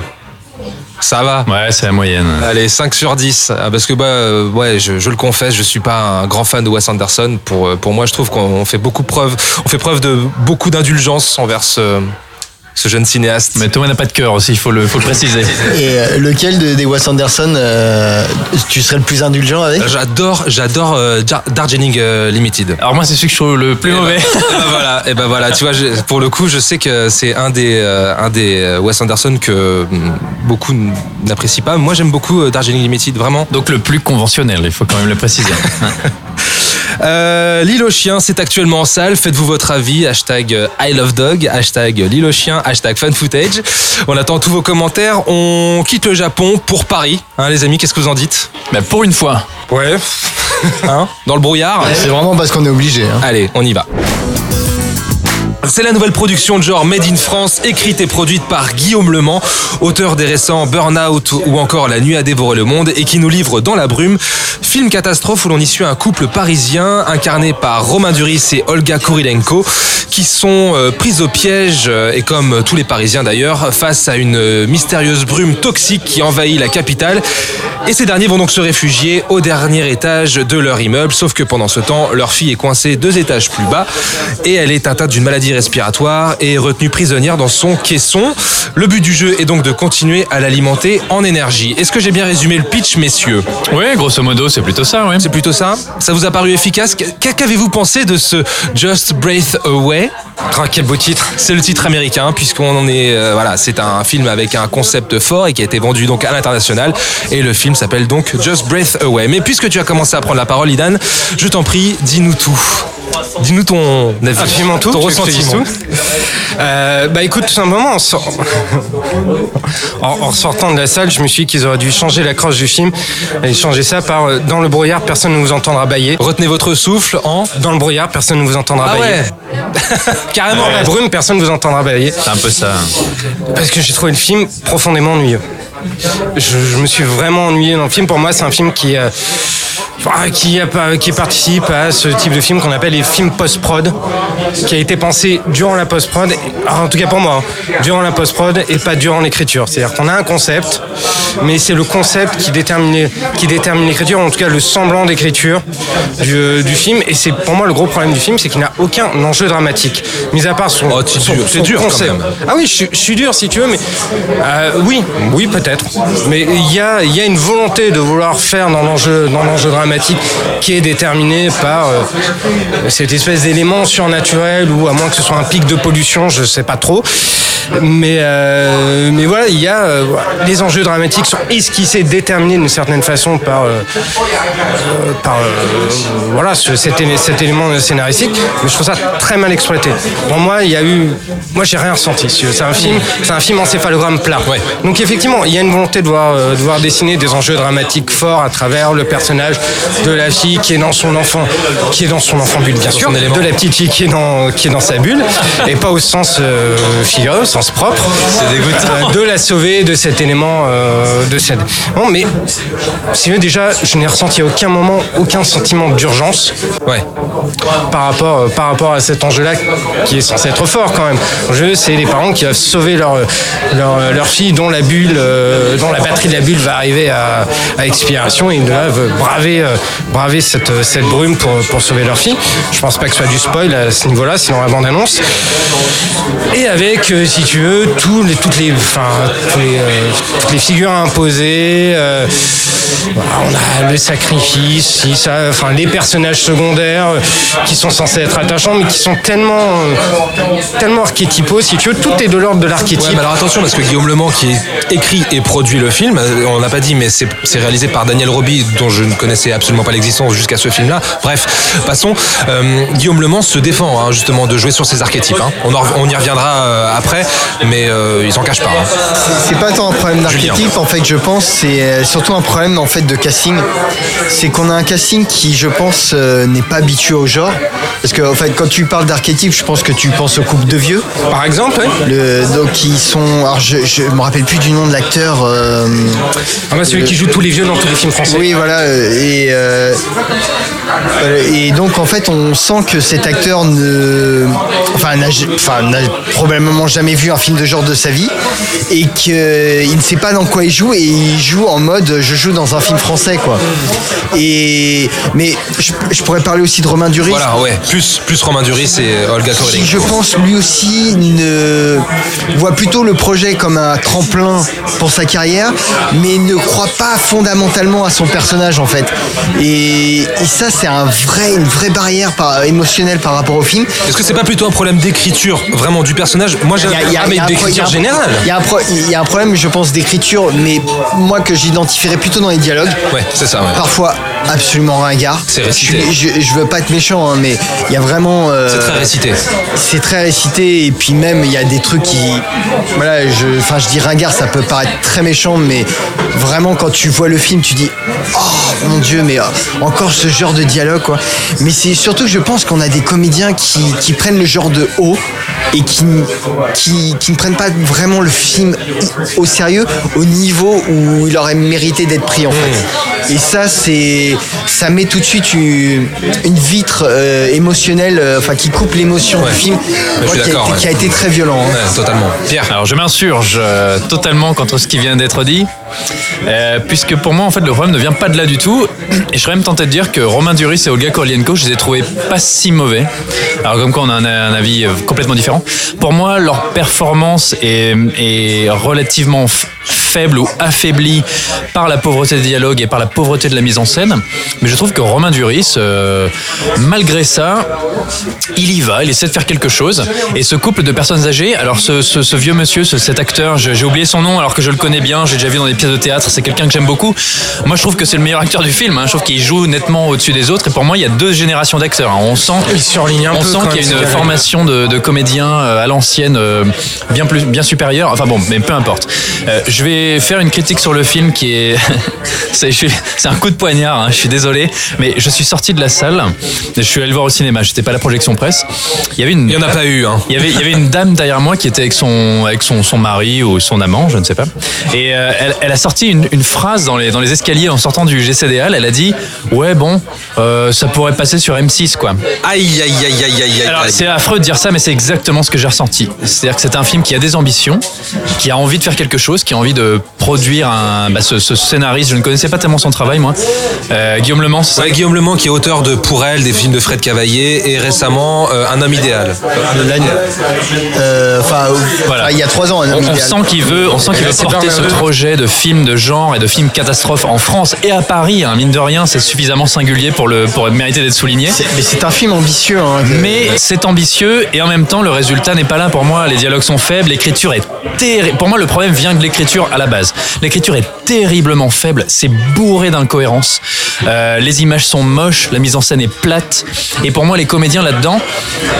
Ça va. Ouais, c'est la moyenne. Allez, 5 sur 10. Ah, Parce que, bah, euh, ouais, je, je le confesse, je suis pas un grand fan de Wes Anderson. Pour, euh, pour moi, je trouve qu'on fait beaucoup preuve, on fait preuve de beaucoup d'indulgence envers ce, ce jeune cinéaste. Mais Thomas n'a pas de cœur aussi, il faut le, faut le préciser. Et euh, lequel de, des Wes Anderson euh, tu serais le plus indulgent avec? J'adore, j'adore euh, Darjeeling euh, Limited. Alors moi, c'est celui que je trouve le plus mauvais. Et ben voilà, et ben voilà, tu vois, je- pour le coup, je sais que c'est un des, euh, un des Wes Anderson que mm, beaucoup n'apprécient pas. Moi, j'aime beaucoup euh, Darjeeling Limited, vraiment. Donc le plus conventionnel, il faut quand même le préciser. Euh, L'île aux chiens, c'est actuellement en salle. Faites-vous votre avis. Hashtag euh, I love dog. Hashtag l'île aux chiens. Hashtag fan footage. On attend tous vos commentaires. On quitte le Japon pour Paris. Hein, les amis, qu'est-ce que vous en dites? Mais pour une fois, Ouais. hein? Dans le brouillard? C'est vraiment parce qu'on est obligé. hein. Allez, on y va. C'est la nouvelle production de genre Made in France, écrite et produite par Guillaume Lemans, auteur des récents Burnout ou encore La nuit a dévoré le monde et qui nous livre Dans la brume, film catastrophe où l'on y suit un couple parisien incarné par Romain Duris et Olga Kurilenko qui sont euh, pris au piège euh, et comme tous les Parisiens d'ailleurs face à une euh, mystérieuse brume toxique qui envahit la capitale. Et ces derniers vont donc se réfugier au dernier étage de leur immeuble sauf que pendant ce temps leur fille est coincée deux étages plus bas et elle est atteinte d'une maladie respiratoire et est retenue prisonnière dans son caisson. Le but du jeu est donc de continuer à l'alimenter en énergie. Est-ce que j'ai bien résumé le pitch messieurs? Ouais, grosso modo, c'est plutôt ça, ouais. c'est plutôt ça? Ça vous a paru efficace? Qu- Qu'avez-vous pensé de ce Just Breath Away? Ah, quel beau titre. C'est le titre américain puisqu'on en est euh, voilà, c'est un film avec un concept fort et qui a été vendu donc à l'international et le film s'appelle donc Just Breath Away. Mais puisque tu as commencé à prendre la parole Idan, je t'en prie, dis-nous tout. Dis-nous ton avis, Absolument tout. ton ressentiment. tout Euh, bah écoute, tout simplement, en, en, en sortant de la salle, je me suis dit qu'ils auraient dû changer l'accroche du film et changer ça par euh, dans le brouillard, personne ne vous entendra bailler. Retenez votre souffle en Dans le brouillard, personne ne vous entendra Ah bailler. ouais Carrément Dans la brume, personne ne vous entendra bailler. C'est un peu ça. Parce que j'ai trouvé le film profondément ennuyeux. Je, je me suis vraiment ennuyé dans le film. Pour moi, c'est un film qui, euh, ah, qui, participe à ce type de film qu'on appelle les films post-prod, qui a été pensé durant la post-prod, ah, en tout cas pour moi, hein, durant la post-prod et pas durant l'écriture. C'est-à-dire qu'on a un concept, mais c'est le concept qui détermine, qui détermine l'écriture, en tout cas le semblant d'écriture du, euh, du film. Et c'est pour moi le gros problème du film, c'est qu'il n'a aucun enjeu dramatique. Mis à part son, Oh, son- dur, son dur concept. Ah oui, je, suis- je suis dur si tu veux, mais euh, oui, oui peut-être. Mais il y a, une volonté de vouloir faire dans l'enjeu, dramatique qui est déterminée par euh, cette espèce d'élément surnaturel ou à moins que ce soit un pic de pollution, je sais pas trop. Mais euh, mais voilà, il y a euh, les enjeux dramatiques sont esquissés, déterminés d'une certaine façon par euh, euh, par euh, voilà ce- cet, élé- cet élément scénaristique. Mais je trouve ça très mal exploité. Pour moi, il y a eu, moi j'ai rien ressenti. C'est un film, c'est un film encéphalogramme plat. Ouais. Donc effectivement, il y a une volonté de voir, euh, de voir dessiner des enjeux dramatiques forts à travers le personnage de la fille qui est dans son enfant, qui est dans son enfant bulle bien sûr, de la petite fille qui est dans qui est dans sa bulle, et pas au sens euh, figuré, sens propre. Euh, de la sauver de cet élément euh, de cette. Bon, mais si vous déjà, je n'ai ressenti à aucun moment aucun sentiment d'urgence Ouais. par rapport, euh, par rapport à cet enjeu-là qui est censé être fort quand même. L'enjeu, c'est les parents qui doivent sauver leur, leur, leur fille dont la bulle, dont la batterie de la bulle va arriver à, à expiration et ils doivent braver, braver cette, cette brume pour, pour sauver leur fille. Je pense pas que ce soit du spoil à ce niveau-là, sinon la bande-annonce. Et avec, si tu veux, tous les, toutes, les, enfin, tous les, euh, toutes les figures imposées. Voilà, on a le sacrifice, si ça, enfin, les personnages secondaires qui sont censés être attachants, mais qui sont tellement, tellement archétypaux. Si tu veux, tout est de l'ordre de Ouais, l'archétype. mais alors attention parce que Guillaume Le Mans qui écrit et produit le film, euh, on n'a pas dit mais c'est réalisé par Daniel Roby dont je ne connaissais absolument pas l'existence jusqu'à ce film-là. Bref, passons. Euh, Guillaume Le Mans se défend hein, justement de jouer sur ces archétypes. hein. On, en- on y reviendra euh, après, mais euh, il s'en cache pas. hein. C'est pas tant un problème d'archétype, en fait, je pense, c'est surtout un problème en fait de casting. C'est qu'on a un casting qui, je pense, euh, n'est pas habitué au genre. Parce que, en fait, quand tu parles d'archétype, je pense que tu penses au couple de vieux. Par exemple. Le, donc, ils sont. Alors, je, je me rappelle plus du nom de l'acteur. euh, Ah bah, celui qui joue tous les vieux dans tous les films français. oui, voilà. euh, Et, et donc, en fait, on sent que cet acteur ne, enfin, n'a, enfin, n'a probablement jamais vu un film de genre de sa vie et qu'il ne sait pas dans quoi il joue et il joue en mode je joue dans un film français, quoi. Et mais je, je pourrais parler aussi de Romain Duris. Voilà, ouais. Plus, plus Romain Duris et Olga qui, Kurylenko. je pense, lui aussi ne voit plutôt le projet comme un tremplin pour sa carrière, mais ne croit pas fondamentalement à son personnage en fait. Et, et ça, c'est un vrai, une vraie barrière par- émotionnelle par rapport au film. Est-ce que c'est pas plutôt un problème d'écriture vraiment du personnage? Moi, j'ai un pro- il y a d'écriture générale. Il y, a un pro- il y a un problème, je pense, d'écriture, mais moi que j'identifierais plutôt dans les dialogues. Ouais, c'est ça. ouais. Parfois absolument ringard. C'est récité. Je, je, je veux pas être méchant, hein, mais il y a vraiment. euh, C'est très récité. c'est très récité et puis même il y a des trucs qui voilà je enfin je dis ringard ça peut paraître très méchant mais vraiment quand tu vois le film tu dis oh mon dieu mais euh, encore ce genre de dialogue quoi mais c'est surtout que je pense qu'on a des comédiens qui, qui prennent le genre de haut et qui, qui qui ne prennent pas vraiment le film au sérieux au niveau où il aurait mérité d'être pris en fait et ça c'est ça met tout de suite une, une vitre euh, émotionnelle euh, enfin qui coupe l'émotion Ouais. du film je moi, suis qui, a été, ouais. qui a été très violent hein. Ouais, totalement. Pierre. Alors je m'insurge euh, totalement contre ce qui vient d'être dit, euh, puisque pour moi en fait le problème ne vient pas de là du tout, et je serais même tenté de dire que Romain Duris et Olga Kurylenko, je les ai trouvés pas si mauvais. Alors comme quoi on a un, un avis complètement différent. Pour moi leur performance est, est relativement faible ou affaiblie par la pauvreté des dialogues et par la pauvreté de la mise en scène, mais je trouve que Romain Duris, euh, malgré ça, il y va, il essaie de faire quelque chose. Et ce couple de personnes âgées, alors ce, ce- ce vieux monsieur, ce- cet acteur, j'ai oublié son nom alors que je le connais bien, j'ai déjà vu dans des pièces de théâtre, c'est quelqu'un que j'aime beaucoup. Moi je trouve que c'est le meilleur acteur du film, hein. je trouve qu'il joue nettement au-dessus des autres. Et pour moi il y a deux générations d'acteurs. hein. On sent, Il on sent qu'il y a une formation de, de comédiens euh, à l'ancienne euh, bien plus bien supérieure. Enfin bon, mais peu importe. Euh, je vais faire une critique sur le film qui est c'est un coup de poignard. hein, je suis désolé, mais je suis sorti de la salle. Je suis allé le voir au cinéma. J'étais pas à la projection presse. Il y avait une Il n'y en a pas eu. Hein. il y avait, il y avait une dame derrière moi qui était avec son, avec son, son mari ou son amant, je ne sais pas. Et euh, elle, elle a sorti une, une phrase dans les, dans les escaliers en sortant du GCDL. Elle a dit Ouais, bon, euh, ça pourrait passer sur M6, quoi. Aïe, aïe, aïe, aïe, aïe, aïe. Alors, c'est affreux de dire ça, mais c'est exactement ce que j'ai ressenti. C'est-à-dire que c'est un film qui a des ambitions, qui a envie de faire quelque chose, qui envie de produire un, bah, ce, ce scénariste. Je ne connaissais pas tellement son travail, moi. Euh, Guillaume Le Mans, c'est ça Ouais, Guillaume Le Mans qui est auteur de Pour elle, des films de Fred Cavaillé et récemment euh, Un homme idéal. L'année- euh, enfin Voilà. il y a trois ans un On, homme on idéal. sent qu'il veut, on sent qu'il veut porter ce projet de film de genre et de film catastrophe en France et à Paris. hein. mine de rien, c'est suffisamment singulier pour le pour mériter d'être souligné. Mais c'est un film ambitieux hein, que- Mais c'est ambitieux et en même temps le résultat n'est pas là pour moi. Les dialogues sont faibles, l'écriture est terrible. Pour moi, le problème vient de l'écriture à la base. L'écriture est terriblement faible, c'est bourré d'incohérences. Euh, les images sont moches, la mise en scène est plate. Et pour moi, les comédiens là-dedans,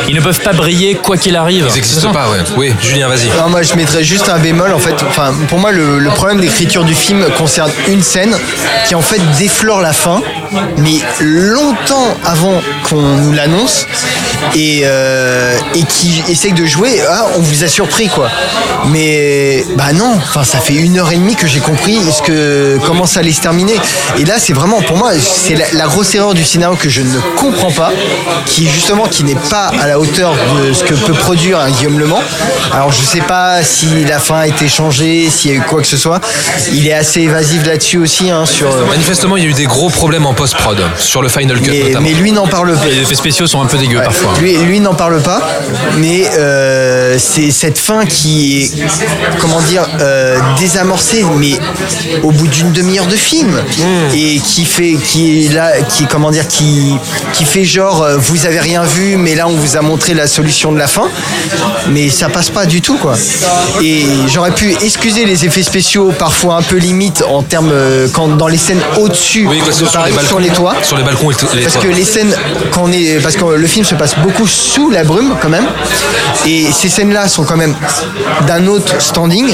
ils ne peuvent pas briller quoi qu'il arrive. Ils n'existent pas, ouais. Oui, Julien, vas-y. Non, moi je mettrais juste un bémol en fait. Enfin, pour moi, le, le problème d'écriture du film concerne une scène qui en fait déflore la fin, mais longtemps avant qu'on nous l'annonce. et, euh, et qui essaye de jouer. Ah, on vous a surpris quoi. Mais bah non, enfin ça fait une heure et demie que j'ai compris ce que comment ça allait se terminer. Et là c'est vraiment pour moi c'est la, la grosse erreur du scénario que je ne comprends pas, qui justement qui n'est pas à la hauteur de ce que peut produire un Guillaume Le Mans. Alors je sais pas si la fin a été changée, s'il y a eu quoi que ce soit. Il est assez évasif là-dessus aussi hein, sur. Manifestement, il y a eu des gros problèmes en post-prod, sur le Final Cut Mais, notamment. mais lui n'en parle pas. Les effets spéciaux sont un peu dégueux parfois. Lui, lui n'en parle pas, mais euh, c'est cette fin qui est, comment dire, euh, désamorcée, mais au bout d'une demi-heure de film, Hmm. et qui fait, qui est là, qui comment dire, qui, qui fait genre, euh, vous avez rien vu, mais là on vous a montré la solution de la fin, mais ça passe pas du tout quoi. Et j'aurais pu excuser les effets spéciaux parfois un peu limite en termes euh, quand dans les scènes au-dessus Oui, sur, les balcons, sur les toits. Sur les balcons et les Parce toits. que les scènes, quand on est, parce que le film se passe beaucoup sous la brume quand même, et ces scènes-là sont quand même d'un autre standing.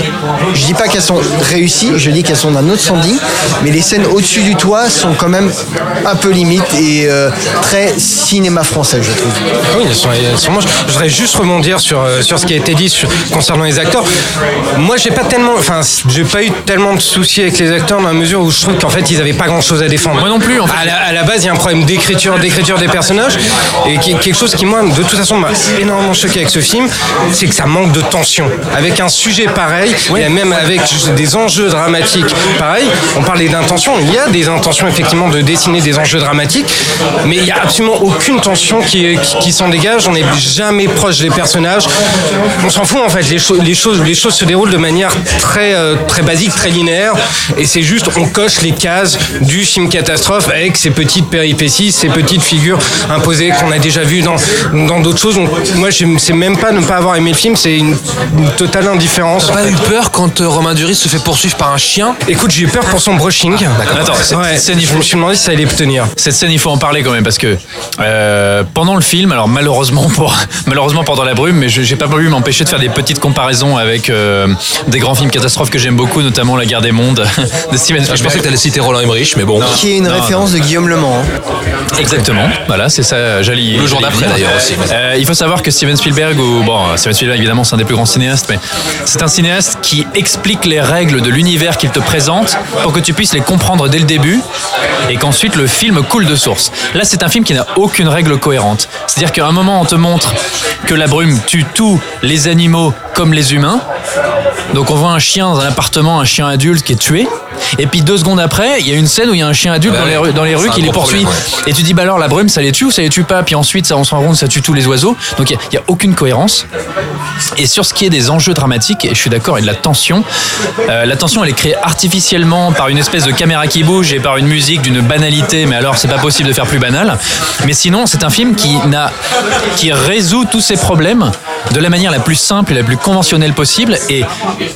Je dis pas qu'elles sont réussies, je dis qu'elles sont d'un autre standing, mais les scènes au-dessus du toit sont quand même un peu limite et euh, très cinéma français, je trouve. Oui, elles sont, elles sont moches. Je voudrais juste rebondir sur, euh, sur ce qui a été dit sur- concernant les acteurs. Moi, j'ai pas tellement, enfin, j'ai pas eu tellement de soucis avec les acteurs dans la mesure où je trouve qu'en fait, ils avaient pas grand chose à défendre. Moi non plus, en fait. À la, à la base, il y a un problème d'écriture, d'écriture des personnages et qui- quelque chose qui, moi, de toute façon, m'a énormément choqué avec ce film, c'est que ça manque de tension. Avec un sujet pareil, et même avec des enjeux dramatiques pareil, on parlait d'intention. Il y a des intentions, effectivement, de dessiner des enjeux dramatiques, mais il y a absolument aucune tension qui, qui, qui s'en dégage. On n'est jamais proche des personnages. On s'en fout, en fait. Les, cho- les, choses, les choses se déroulent de manière très, euh, très basique, très linéaire, et c'est juste, on coche les cases du film catastrophe avec ces petites péripéties, ces petites figures imposées qu'on a déjà vues dans dans d'autres choses. Donc, moi, j'aime- c'est même pas ne pas avoir aimé le film, c'est une, une totale indifférence. T'as pas eu peur quand euh, Romain Duris se fait poursuivre par un chien Écoute, j'ai eu peur pour son brushing. Attends, cette Ouais, scène, il je faut- me suis demandé si ça allait tenir. Cette scène, il faut en parler quand même parce que euh, pendant le film, alors malheureusement pour malheureusement pendant la brume, mais je- j'ai pas pu m'empêcher de faire des petites comparaisons avec euh, des grands films catastrophes que j'aime beaucoup, notamment La Guerre des Mondes de Steven Je pensais Spielberg. que t'allais citer Roland Emmerich, mais bon. Qui est une Non, référence de Guillaume Le Mans. hein. Exactement, voilà, c'est ça. J'allais y- Le jour d'après, venir. d'ailleurs, aussi. Euh, il faut savoir que Steven Spielberg, ou bon, Steven Spielberg évidemment c'est un des plus grands cinéastes, mais c'est un cinéaste qui explique les règles de l'univers qu'il te présente pour que tu puisses les comprendre dès le début et qu'ensuite le film coule de source. Là, c'est un film qui n'a aucune règle cohérente. C'est-à-dire qu'à un moment, on te montre que la brume tue tous les animaux comme les humains. Donc on voit un chien dans un appartement, un chien adulte qui est tué. Et puis deux secondes après, il y a une scène où il y a un chien adulte Bah dans les rues, dans les rues qui les poursuit. problème, Et tu dis, bah alors la brume, ça les tue ou ça les tue pas? Puis ensuite, ça, on se rend compte, ça tue tous les oiseaux. Donc il n'y a, aucune cohérence. Et sur ce qui est des enjeux dramatiques, et je suis d'accord, et de la tension, euh, la tension, elle est créée artificiellement par une espèce de caméra qui bouge et par une musique d'une banalité, mais alors c'est pas possible de faire plus banal. Mais sinon, c'est un film qui, n'a, qui résout tous ces problèmes de la manière la plus simple et la plus conventionnelle possible. Et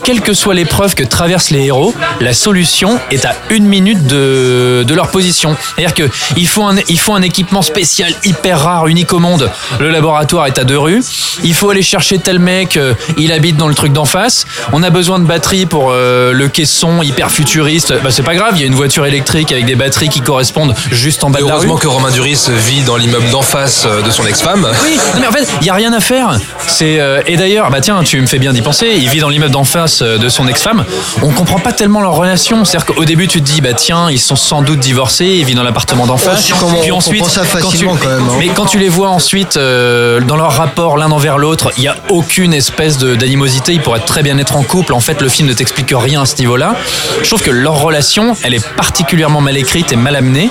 quelle que soit l'épreuve que traversent les héros, la solution est à une minute de, leur position. C'est-à-dire qu'il faut un, il faut un équipement spécial, hyper rare, unique au monde. Le laboratoire est à deux rues. Il faut aller chercher tel mec, euh, il habite dans le truc d'en face. On a besoin de batteries pour euh, le caisson hyper futuriste. Bah, c'est pas grave, il y a une voiture électrique avec des batteries qui correspondent juste en bas Et de la rue. heureusement que Romain Duris vit dans l'immeuble d'en face euh, de son ex-femme. Oui, non, mais en fait, il y a rien à faire. C'est euh, et d'ailleurs, bah tiens, tu me fais bien d'y penser. Il vit dans l'immeuble d'en face euh, de son ex-femme. On comprend pas tellement leur relation. C'est-à-dire qu'au début, tu te dis, bah tiens, ils sont sans doute divorcés. Il vit dans l'appartement d'en face. comment- on comprend ça quand tu- facilement, quand même, hein. mais quand tu les vois ensuite euh, dans leur rapport l'un envers l'autre, il y a aucune espèce d'animosité. Ils pourraient très bien être en couple. En fait, le film ne t'explique rien à ce niveau-là. Je trouve que leur relation, elle est particulièrement mal écrite et mal amenée.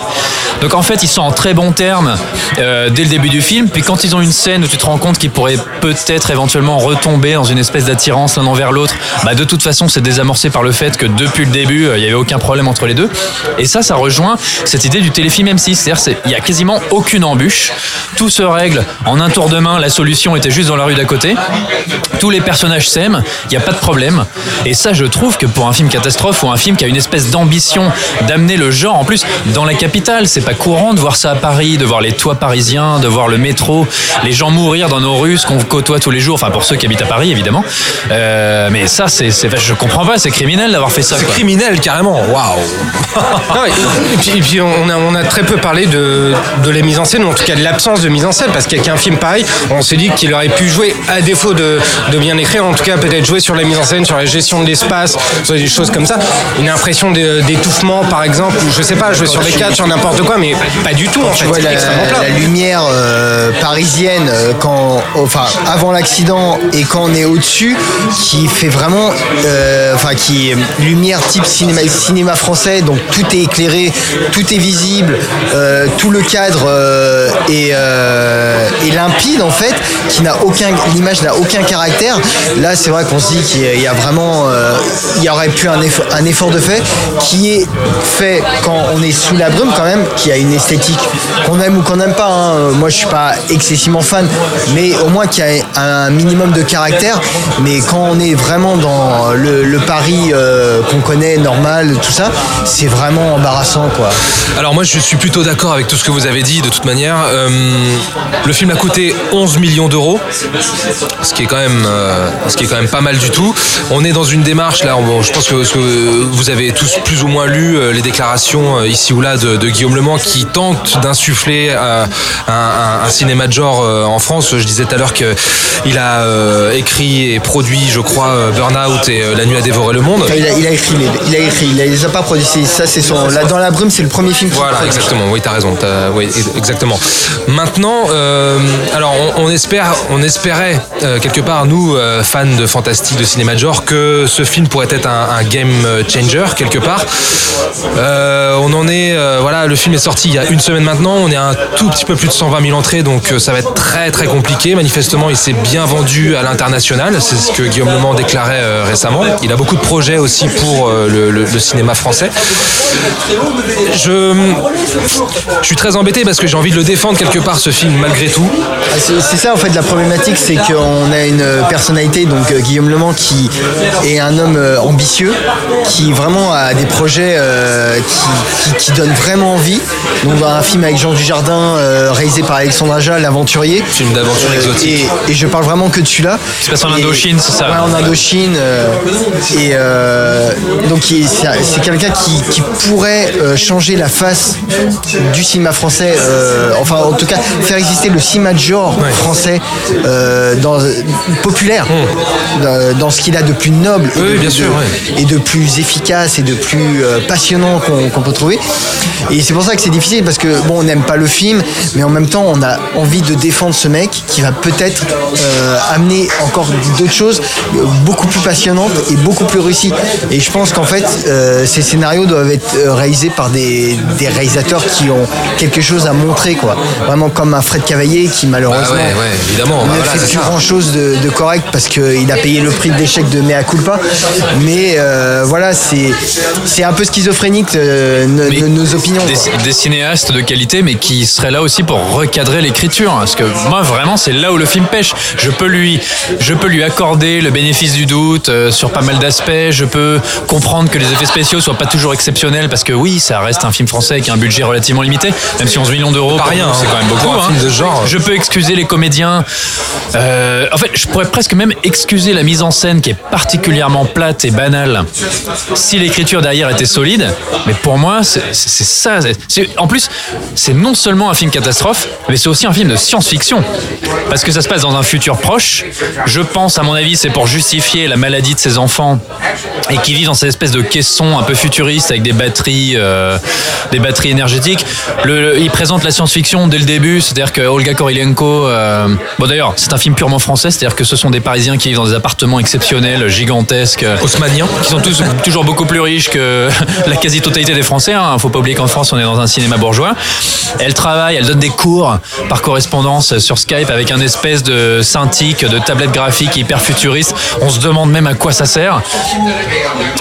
Donc en fait, ils sont en très bons termes euh, dès le début du film. Puis quand ils ont une scène où tu te rends compte qu'ils pourraient peut-être éventuellement retomber dans une espèce d'attirance l'un envers l'autre, bah de toute façon, c'est désamorcé par le fait que depuis le début, euh, il n'y avait aucun problème entre les deux. Et ça, ça rejoint cette idée du téléfilm M6. C'est-à-dire, c'est- il n'y a quasiment aucune embûche. Tout se règle en un tour de main. La solution était juste dans la rue d'à côté. Tous les personnages s'aiment, il n'y a pas de problème. Et ça, je trouve que pour un film catastrophe ou un film qui a une espèce d'ambition d'amener le genre, en plus, dans la capitale, c'est pas courant de voir ça à Paris, de voir les toits parisiens, de voir le métro, les gens mourir dans nos rues, ce qu'on côtoie tous les jours, enfin pour ceux qui habitent à Paris, évidemment. Euh, mais ça, c'est, c'est, je comprends pas, c'est criminel d'avoir fait ça. C'est quoi. criminel carrément. Waouh. Puis, et puis on, a, on a très peu parlé de, de la mise en scène, ou en tout cas de l'absence de mise en scène, parce qu'avec un film pareil, on s'est dit qu'il aurait pu jouer, à défaut de, de bien écrire, en tout cas peut-être jouer sur la mise en scène, sur la gestion de l'espace, sur des choses comme ça. Une impression d'étouffement, par exemple, ou je sais pas, jouer sur les cadres, sur n'importe quoi, mais pas du tout en tu fait. vois la, lumière euh, parisienne euh, quand enfin avant l'accident et quand on est au-dessus qui fait vraiment euh, enfin qui est lumière type cinéma cinéma français donc tout est éclairé tout est visible euh, tout le cadre est, est limpide en fait qui n'a aucun l'image n'a aucun caractère là c'est vrai qu'on se dit qu'il y a- vraiment euh, il y aurait pu un effort, un effort de fait qui est fait quand on est sous la brume quand même qui a une esthétique qu'on aime ou qu'on n'aime pas hein. Euh, moi je suis pas excessivement fan mais au moins qu'il y a un minimum de caractère mais quand on est vraiment dans le, Paris euh, qu'on connaît normal tout ça c'est vraiment embarrassant quoi Alors moi je suis plutôt d'accord avec tout ce que vous avez dit de toute manière. Le film a coûté 11 millions d'euros, ce qui est quand même, euh, ce qui est quand même pas mal du tout. On est dans une démarche là. Je pense que, vous avez tous plus ou moins lu euh, les déclarations euh, ici ou là de, de Guillaume Le Mans qui tente d'insuffler un, un- un cinéma de genre en France. Je disais tout à l'heure que il a écrit et produit, je crois, Burnout et La nuit a dévoré le monde. Il, a, il a écrit mais il a écrit il a, a pas produits C'est- ça c'est son là dans la brume c'est le premier film qu'il Voilà, produit. exactement. Oui, t'as raison. t'as- oui, exactement. Maintenant, euh, alors on, on espère, on espérait euh, quelque part nous, euh, fans de fantastique, de cinéma de genre, que ce film pourrait être un, game changer quelque part. Euh, on en est, euh, voilà, le film est sorti il y a une semaine maintenant. On est à un tout petit peu plus de 120 000 entrées, donc ça va être très très compliqué. Manifestement, il s'est bien vendu à l'international. C'est ce que Guillaume Le déclarait récemment. Il a beaucoup de projets aussi pour le, cinéma français. Je, suis très embêté parce que j'ai envie de le défendre quelque part ce film malgré tout. Ah, c'est ça en fait la problématique, c'est qu'on a une personnalité, donc euh, Guillaume Le Mans, qui est un homme euh, ambitieux, qui vraiment a des projets euh, qui, qui, qui donnent vraiment envie. Donc un film avec Jean Dujardin, réalisé par Alexandre Aja, l'aventurier. Film d'aventure exotique. Et, et je parle vraiment que de celui-là. se passe en Indochine, c'est ça Ouais, en Indochine. et donc il- c'est quelqu'un qui, qui pourrait changer la face du cinéma français, enfin en tout cas faire exister le cinéma de genre français euh, dans, populaire, dans, dans ce qu'il a de plus noble et, de, bien de- sûr, ouais. et de plus efficace et de plus euh, passionnant qu'on peut trouver. Et c'est pour ça que c'est difficile parce que bon, on n'aime pas le film, mais en même temps, on a envie de défendre ce mec qui va peut-être euh, amener encore d'autres choses euh, beaucoup plus passionnantes et beaucoup plus réussies. Et je pense qu'en fait, euh, ces scénarios doivent être euh, réalisés par des, des réalisateurs qui ont quelque chose à montrer, quoi. Vraiment comme un Fred Cavaillé qui malheureusement Bah ouais, ouais, évidemment. ne Bah voilà, fait plus grand chose de, de correct parce qu'il a payé le prix de l'échec de Mea Culpa. Mais euh, voilà, c'est c'est un peu schizophrénique euh, nos, Mais nos- nos opinions. Des, quoi. des cinéastes de qualité, mais qui seraient là aussi pour recadrer l'écriture. Parce que moi, vraiment, c'est là où le film pêche. Je peux lui, je peux lui accorder le bénéfice du doute euh, sur pas mal d'aspects. Je peux comprendre que les effets spéciaux soient pas toujours exceptionnels, parce que oui, ça reste un film français qui a un budget relativement limité, même si 11 millions d'euros, rien, c'est hein. quand même beaucoup. Hein. film de ce genre. Je peux excuser les comédiens. Euh, en fait, je pourrais presque même excuser la mise en scène qui est particulièrement plate et banale si l'écriture derrière était solide. Mais pour moi, c'est ça. En plus, c'est non seulement un film catastrophe, mais c'est aussi un film de science-fiction. Parce que ça se passe dans un futur proche. Je pense, à mon avis, c'est pour justifier la maladie de ses enfants et qui vivent dans cette espèce de caisson un peu futuriste avec des batteries, euh, des batteries énergétiques. Il présente la science-fiction dès le début, c'est-à-dire que Olga Korilenko, euh, bon d'ailleurs, c'est un film purement français, c'est-à-dire que ce sont des Parisiens qui vivent dans des appartements exceptionnels, gigantesques, euh, Haussmannien. qui sont tous toujours beaucoup plus riches que la quasi-totalité des Français. Hein. Faut pas oublier qu'en France, on est dans un cinéma bourgeois. Elle travaille, elle donne des cours par correspondance sur Skype avec un espèce de synthique, de tablette graphique hyper futuriste. On se demande même à quoi ça sert.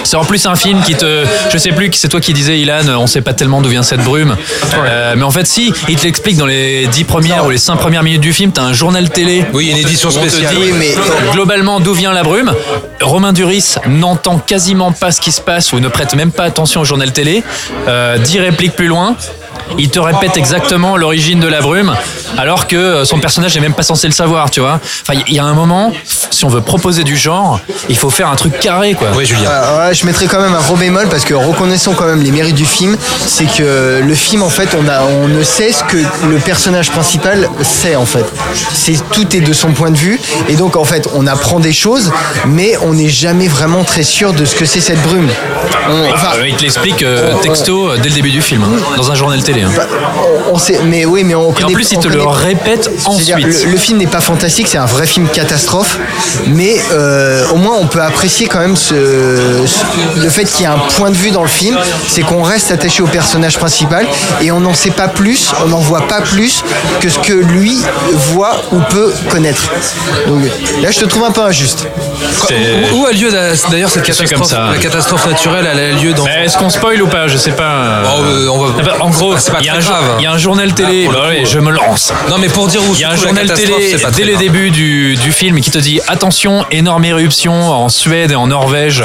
C'est en plus un film qui te, je sais plus, c'est toi qui disais, Ilan, on sait pas tellement d'où vient cette brume, Euh, mais en fait si, il te l'explique dans les dix premières ou les cinq premières minutes du film, t'as un journal télé. Oui, une édition spéciale. dit Oui, mais- globalement d'où vient la brume. Romain Duris n'entend quasiment pas ce qui se passe ou ne prête même pas attention au journal télé. Euh, dix répliques plus loin. Il te répète exactement l'origine de la brume, alors que euh, son personnage n'est même pas censé le savoir, tu vois. Enfin, il y a un moment, si on veut proposer du genre, il faut faire un truc carré, quoi. Oui, Julien. Euh, ouais, je mettrais quand même un gros bémol parce que reconnaissons quand même les mérites du film, c'est que le film en fait on a on ne sait ce que le personnage principal sait en fait. C'est tout est de son point de vue et donc en fait on apprend des choses mais on n'est jamais vraiment très sûr de ce que c'est cette brume. On, enfin, Euh, il te l'explique euh, texto dès le début du film, hein, dans un journal télé. Hein. on, on sait mais oui mais on Et en plus, il on te le connaît- répète C'est-à-dire, ensuite. Le, le film n'est pas fantastique, c'est un vrai film catastrophe, mais euh, au moins on peut apprécier quand même ce, ce- le fait qu'il y ait un point de vue dans le film, c'est qu'on reste attaché au personnage principal et on n'en sait pas plus, on n'en voit pas plus que ce que lui voit ou peut connaître. Donc là je te trouve un peu injuste. Où, a lieu d'ailleurs cette comme catastrophe ça. La catastrophe naturelle, elle a lieu dans. Est-ce qu'on spoil ou pas? Je sais pas. euh. Oh, euh, on va- Ah bah, En gros, C'est pas il y, a très un jour- grave. il y a un journal télé. Ah, Bah ouais, euh. je me lance. Non, mais pour dire où Il y a un journal télé dès le début du, du film qui te dit attention, énorme éruption en Suède et en Norvège,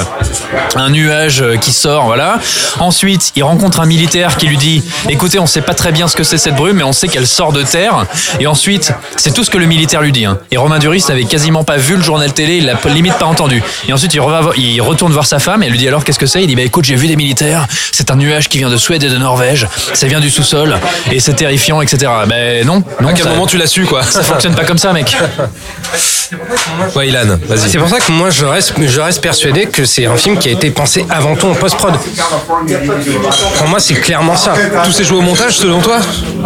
un nuage euh, qui sort, voilà. Ensuite, il rencontre un militaire qui lui dit écoutez, on sait pas très bien ce que c'est cette brume, mais on sait qu'elle sort de terre. Et ensuite, c'est tout ce que le militaire lui dit. hein. Et Romain Duris n'avait quasiment pas vu le journal télé, il l'a limite pas entendu. Et ensuite, il, reva- il retourne voir sa femme et elle lui dit alors qu'est-ce que c'est? Il dit bah écoute, j'ai vu des militaires, c'est un nuage qui vient de Suède et de Norvège, ça vient du sous-sol et c'est terrifiant, etc. Ben non, non. À quel ça- moment tu l'as su, quoi ça fonctionne pas comme ça, mec. Ouais, Ilan, vas-y. C'est pour ça que moi je reste, je reste persuadé que c'est un film qui a été pensé avant tout en post-prod. Pour moi c'est clairement ça. Tout s'est joué au montage, selon toi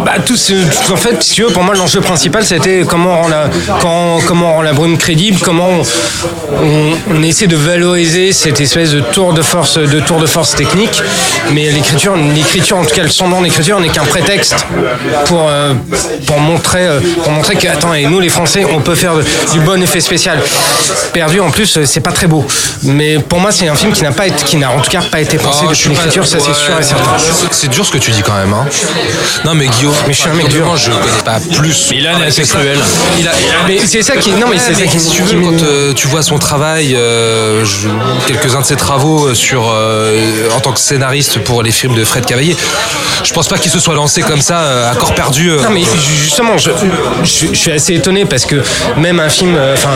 Bah, tout tout- en fait, si tu veux, pour moi, l'enjeu principal, c'était comment on rend la, quand, comment on rend la brume crédible, comment on, on- on essaie de valoriser cette espèce de tour de force, de tour de force technique. Mais l'écriture, l'écriture, en tout cas, le sondement d'écriture n'est qu'un prétexte pour, euh, pour montrer, euh, pour montrer que, attends, et nous, les Français, on peut faire du bon effet spécial. Perdu, en plus, euh, c'est pas très beau. Mais pour moi, c'est un film qui n'a pas été, qui n'a en tout cas pas été pensé Oh, je depuis l'écriture, ça c'est ouais, sûr et certain. c'est- dur ce que tu dis quand même. Hein. Non, mais Guillaume, Mais je suis un mec dur. Je connais pas plus. Ilan est assez cruel. Il a, Mais c'est ça qui, non, mais c'est ça qui, si tu veux, quand euh, tu vois son travail, euh, quelques-uns de ses travaux sur, euh, en tant que scénariste pour les films de Fred Cavaillé, je pense pas qu'il se soit lancé comme ça euh, à corps perdu. euh. Non mais justement, je, suis assez étonné parce que même un film, euh, enfin,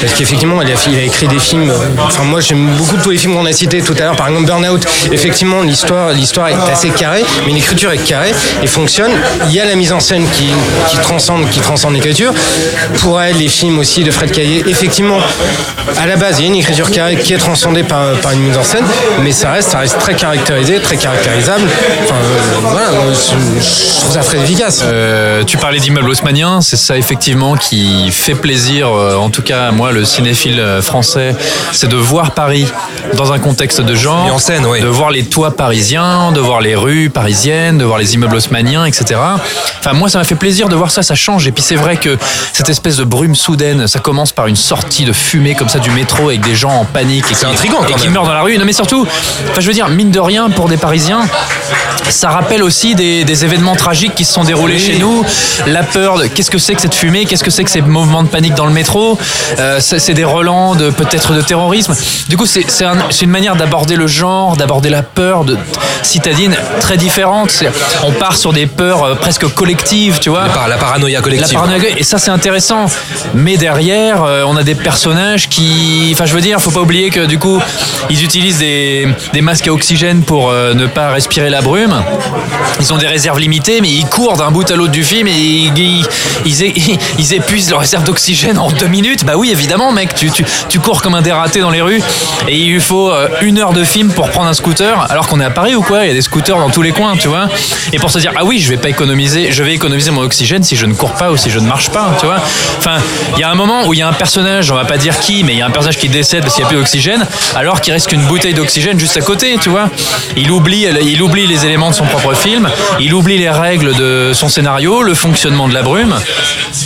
parce qu'effectivement, il a, écrit des films. Enfin, moi, j'aime beaucoup tous les films qu'on a cités tout à l'heure. Par exemple, Burnout. Effectivement, l'histoire, l'histoire est assez carrée, mais l'écriture est carrée et fonctionne. Il y a la mise en scène qui, transcende, qui transcende l'écriture. Pour elle, les films aussi de Fred Caillé, effectivement, à la base, il y a une écriture carrée qui est transcendée par, une mise en scène, mais ça reste, ça reste très caractérisé, très caractérisable. Voilà, moi, je, je trouve ça très efficace. Euh, tu parlais d'immeuble haussmannien, c'est ça effectivement qui fait plaisir, euh, en tout cas moi le cinéphile euh, français, c'est de voir Paris dans un contexte de genre, en scène, oui. de voir les toits parisiens, de voir les rues parisiennes, de voir les immeubles haussmanniens, etc. Enfin moi ça m'a fait plaisir de voir ça, ça change. Et puis c'est vrai que cette espèce de brume soudaine, ça commence par une sortie de fumée comme ça du métro avec des gens en panique et C'est qui, intriguant, quand et qui meurent dans la rue. Non mais surtout, enfin je veux dire mine de rien pour des Parisiens, ça rappelle aussi des, des événements tragiques qui se sont déroulés chez nous. La peur, de- qu'est-ce que c'est que cette fumée Qu'est-ce que c'est que ces mouvements de panique dans le métro Euh, C'est des relents de peut-être de terrorisme. Du coup, c'est un- une manière d'aborder le genre, d'aborder la peur de citadine très différente. On part sur des peurs euh, presque collectives, tu vois. Par la paranoïa La collective. paranoïa, et ça c'est intéressant. Mais derrière, euh, on a des personnages qui, enfin je veux dire, faut pas oublier que du coup, ils utilisent des, des masques à oxygène pour euh, ne pas respirer la brume. Ils ont des réserves limitées, mais ils courent d'un bout à l'autre du film et ils, épuisent leur réserve d'oxygène en deux minutes. Bah oui, évidemment, mec, tu cours comme un dératé dans les rues et il lui faut euh, une heure de film pour prendre un scooter, alors qu'on est à Paris ou quoi Il y a des scooters dans tous les coins, tu vois. Et pour se dire, ah oui, je vais pas économiser, je vais économiser mon oxygène si je ne cours pas ou si je ne marche pas, tu vois. Enfin, il y a un moment où il y a un personnage, on va pas dire qui, mais il y a un personnage qui décède parce qu'il n'y a plus d'oxygène, alors qu'il reste qu'une bouteille d'oxygène juste à côté, tu vois. Il oublie, il oublie les éléments de son propre film il oublie les règles de son scénario, le fonctionnement de la brume.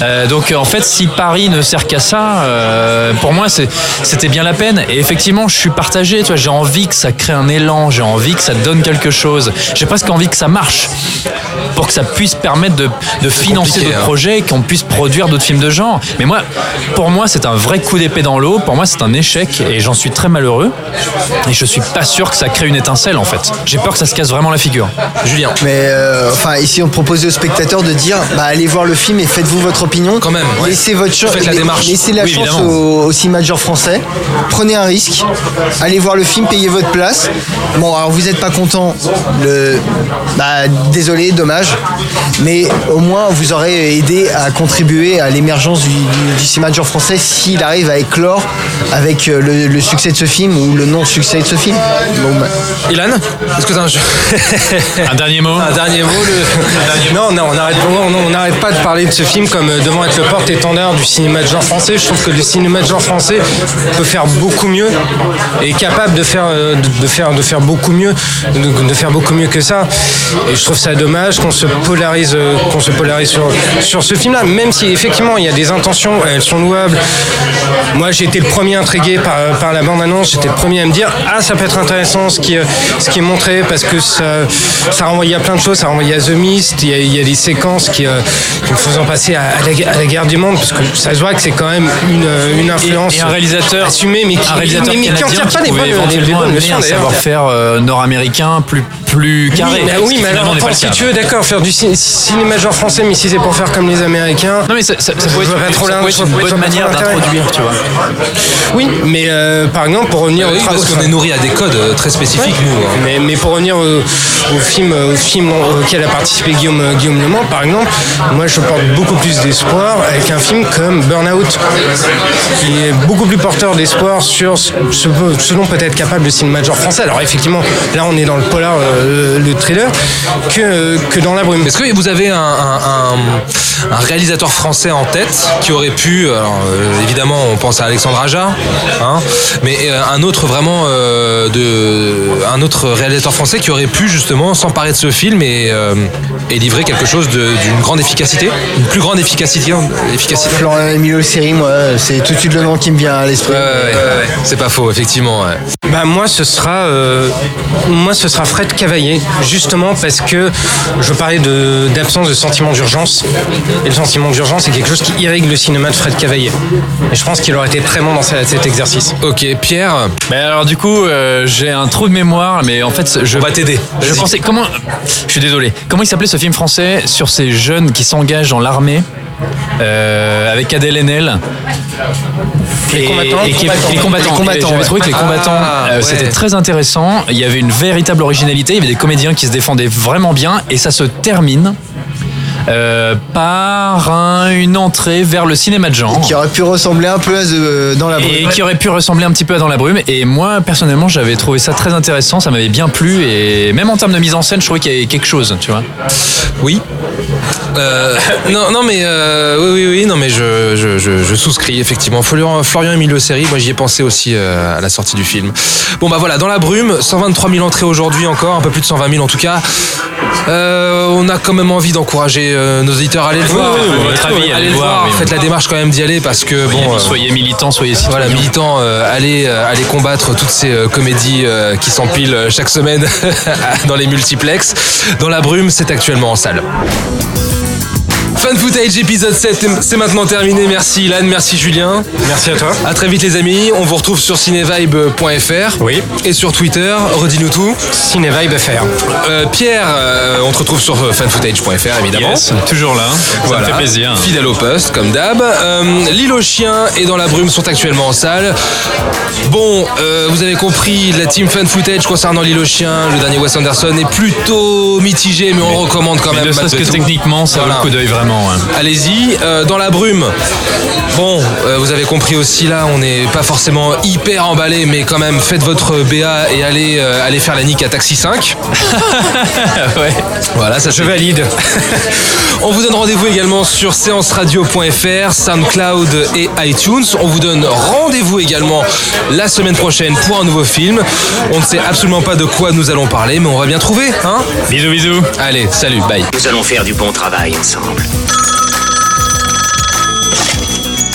Euh, donc en fait, si Paris ne sert qu'à ça, euh, pour moi, c'était bien la peine. Et effectivement, je suis partagé. Tu vois, j'ai envie que ça crée un élan, j'ai envie que ça donne quelque chose. J'ai presque envie que ça marche pour que ça puisse permettre de, de financer d'autres hein. projets, qu'on puisse produire d'autres films de genre. Mais moi, pour moi, c'est un vrai coup d'épée dans l'eau. Pour moi, c'est un échec et j'en suis très malheureux. Et je suis pas sûr que ça crée une étincelle en fait. J'ai peur que ça se casse vraiment la figure. Mais euh, enfin, ici on propose aux spectateurs de dire bah, allez voir le film et faites-vous votre opinion. Quand même, ouais. Laissez votre chance. Faites la démarche. Laissez la Oui, chance au, français. Prenez un risque. Allez voir le film, payez votre place. Bon, alors vous n'êtes pas content. Le... Bah, désolé, dommage. Mais au moins vous aurez aidé à contribuer à l'émergence du, du- du genre français s'il arrive à éclore avec euh, le, le succès de ce film ou le non-succès de ce film. Bon, bah, Ilan, est-ce que t'as un jeu? Un dernier mot Un dernier mot le... Non, non, on n'arrête on- on n'arrête pas de parler de ce film comme euh, devant être le porte-étendard du cinéma de genre français. Je trouve que le cinéma de genre français peut faire beaucoup mieux et est capable de faire, euh, de de faire, de faire beaucoup mieux, de, de faire beaucoup mieux que ça. Et je trouve ça dommage qu'on se polarise, euh, qu'on se polarise sur, sur ce film-là, même si effectivement il y a des intentions, elles sont louables. Moi, j'ai été le premier intrigué par, par la bande-annonce. J'étais le premier à me dire ah ça peut être intéressant ce qui, est- ce qui est montré parce que ça, ça renvoyait à plein de choses. Ça à The Mist. Il y a, il y a des séquences qui, euh, qui me faisaient passer à, à la, à la guerre du monde parce que ça se voit que c'est quand même une, euh, une influence Et, et un réalisateur, assumée, mais qui, un réalisateur mais, mais qui en tire pas des bonnes, des- bonnes leçons un savoir-faire euh, nord-américain plus plus carré. Oui, mais, oui, alors, attends, le si cas. tu veux, d'accord, faire du ci- cinéma genre français, mais si c'est pour faire comme les Américains. Non mais ça, ça, ça peut être, ça être je une bonne manière d'introduire, tu vois. Oui, mais euh, par exemple, pour revenir Oui, au parce qu'on est nourri à des codes euh, très spécifiques, nous. hein. Mais, mais pour revenir au, au film, au film auquel a participé Guillaume, Guillaume Le Mans, par exemple, moi je porte beaucoup plus d'espoir avec un film comme Burnout, qui est beaucoup plus porteur d'espoir sur ce, ce, ce dont peut être capable le cinéma de genre français. Alors effectivement, là on est dans le polar, euh, le thriller, que, que dans la brume. Est-ce que vous avez un, un- un- un réalisateur français en tête qui aurait pu, alors, euh, évidemment on pense à Alexandre Aja, hein, mais euh, un autre vraiment euh, de, un autre réalisateur français qui aurait pu justement s'emparer de ce film et, euh, et livrer quelque chose d'une grande efficacité, une plus grande efficacité, efficacité. Florian Emilio Série, moi, c'est tout de suite le nom qui me vient à l'esprit. Ouais, ouais, ouais, ouais. c'est pas faux, effectivement. ouais. Bah moi ce sera euh, moi ce sera Fred Justement parce que je parlais de d'absence de sentiment d'urgence et le sentiment d'urgence c'est quelque chose qui irrigue le cinéma de Fred Cavaillé et je pense qu'il aurait été très bon dans ce- cet exercice. Ok, Pierre, Mais alors du coup, euh, j'ai un trou de mémoire, mais en fait, je on va t'aider. Je pensais comment Je suis désolé. Comment il s'appelait ce film français sur ces jeunes qui s'engagent dans l'armée? Euh, avec Adèle Haenel Les et, combattants et Combattants. les combattants. Les combattants, J'avais trouvé que les combattants, Ah, euh, ouais. c'était très intéressant. Il y avait une véritable originalité. Il y avait des comédiens qui se défendaient vraiment bien, et ça se termine. euh, par un- une entrée vers le cinéma de genre Qui aurait pu ressembler un peu à The- dans la et brume. qui aurait pu ressembler un petit peu à Dans la brume. Et moi, personnellement, j'avais trouvé ça très intéressant, ça m'avait bien plu. Et même en termes de mise en scène, je trouvais qu'il y avait quelque chose, tu vois. Oui. Euh, non, non, mais euh, oui, oui, oui, non, mais je, je, je, je souscris effectivement. Florian, Florian Emilio Série, moi j'y ai pensé aussi euh, à la sortie du film. Bon bah voilà, dans la brume, 123 000 entrées aujourd'hui encore, un peu plus de 120 000 en tout cas. Euh, on a quand même envie d'encourager nos auditeurs à aller le voir. oui, oui, votre avis, allez le voir. Faites la démarche quand même d'y aller parce que bon. soyez militant, soyez citoyen. voilà, militants, allez, allez combattre toutes ces comédies qui s'empilent chaque semaine dans les multiplex. Dans la brume, c'est actuellement en salle. Fan footage épisode 7, c'est maintenant terminé. Merci Ilan, merci Julien. Merci à toi. À très vite les amis. On vous retrouve sur cinevibe.fr. Oui. Et sur Twitter, redis-nous tout. Cinévibe FR. Euh, Pierre, euh, on te retrouve sur euh, fanfootage.fr évidemment. Yes, toujours là. Ça Voilà. me fait plaisir. Fidèle au poste, comme d'hab. Euh, L'île aux chiens et Dans la brume sont actuellement en salle. Bon, vous avez compris, la team fan footage concernant L'île aux chiens, le dernier Wes Anderson est plutôt mitigé, mais on le recommande quand Mais même. ne serait-ce que tout. techniquement, ça vaut Voilà. le coup d'œil vraiment. Allez-y. Euh, dans la brume, bon, euh, vous avez compris aussi là, on n'est pas forcément hyper emballé, mais quand même, faites votre BA et allez, euh, allez faire la nique à Taxi 5. ouais. Voilà, ça Je valide. On vous donne rendez-vous également sur séanceradio.fr, SoundCloud et iTunes. On vous donne rendez-vous également la semaine prochaine pour un nouveau film. On ne sait absolument pas de quoi nous allons parler, mais on va bien trouver, hein? Bisous, bisous. Allez, salut, bye. Nous allons faire du bon travail ensemble.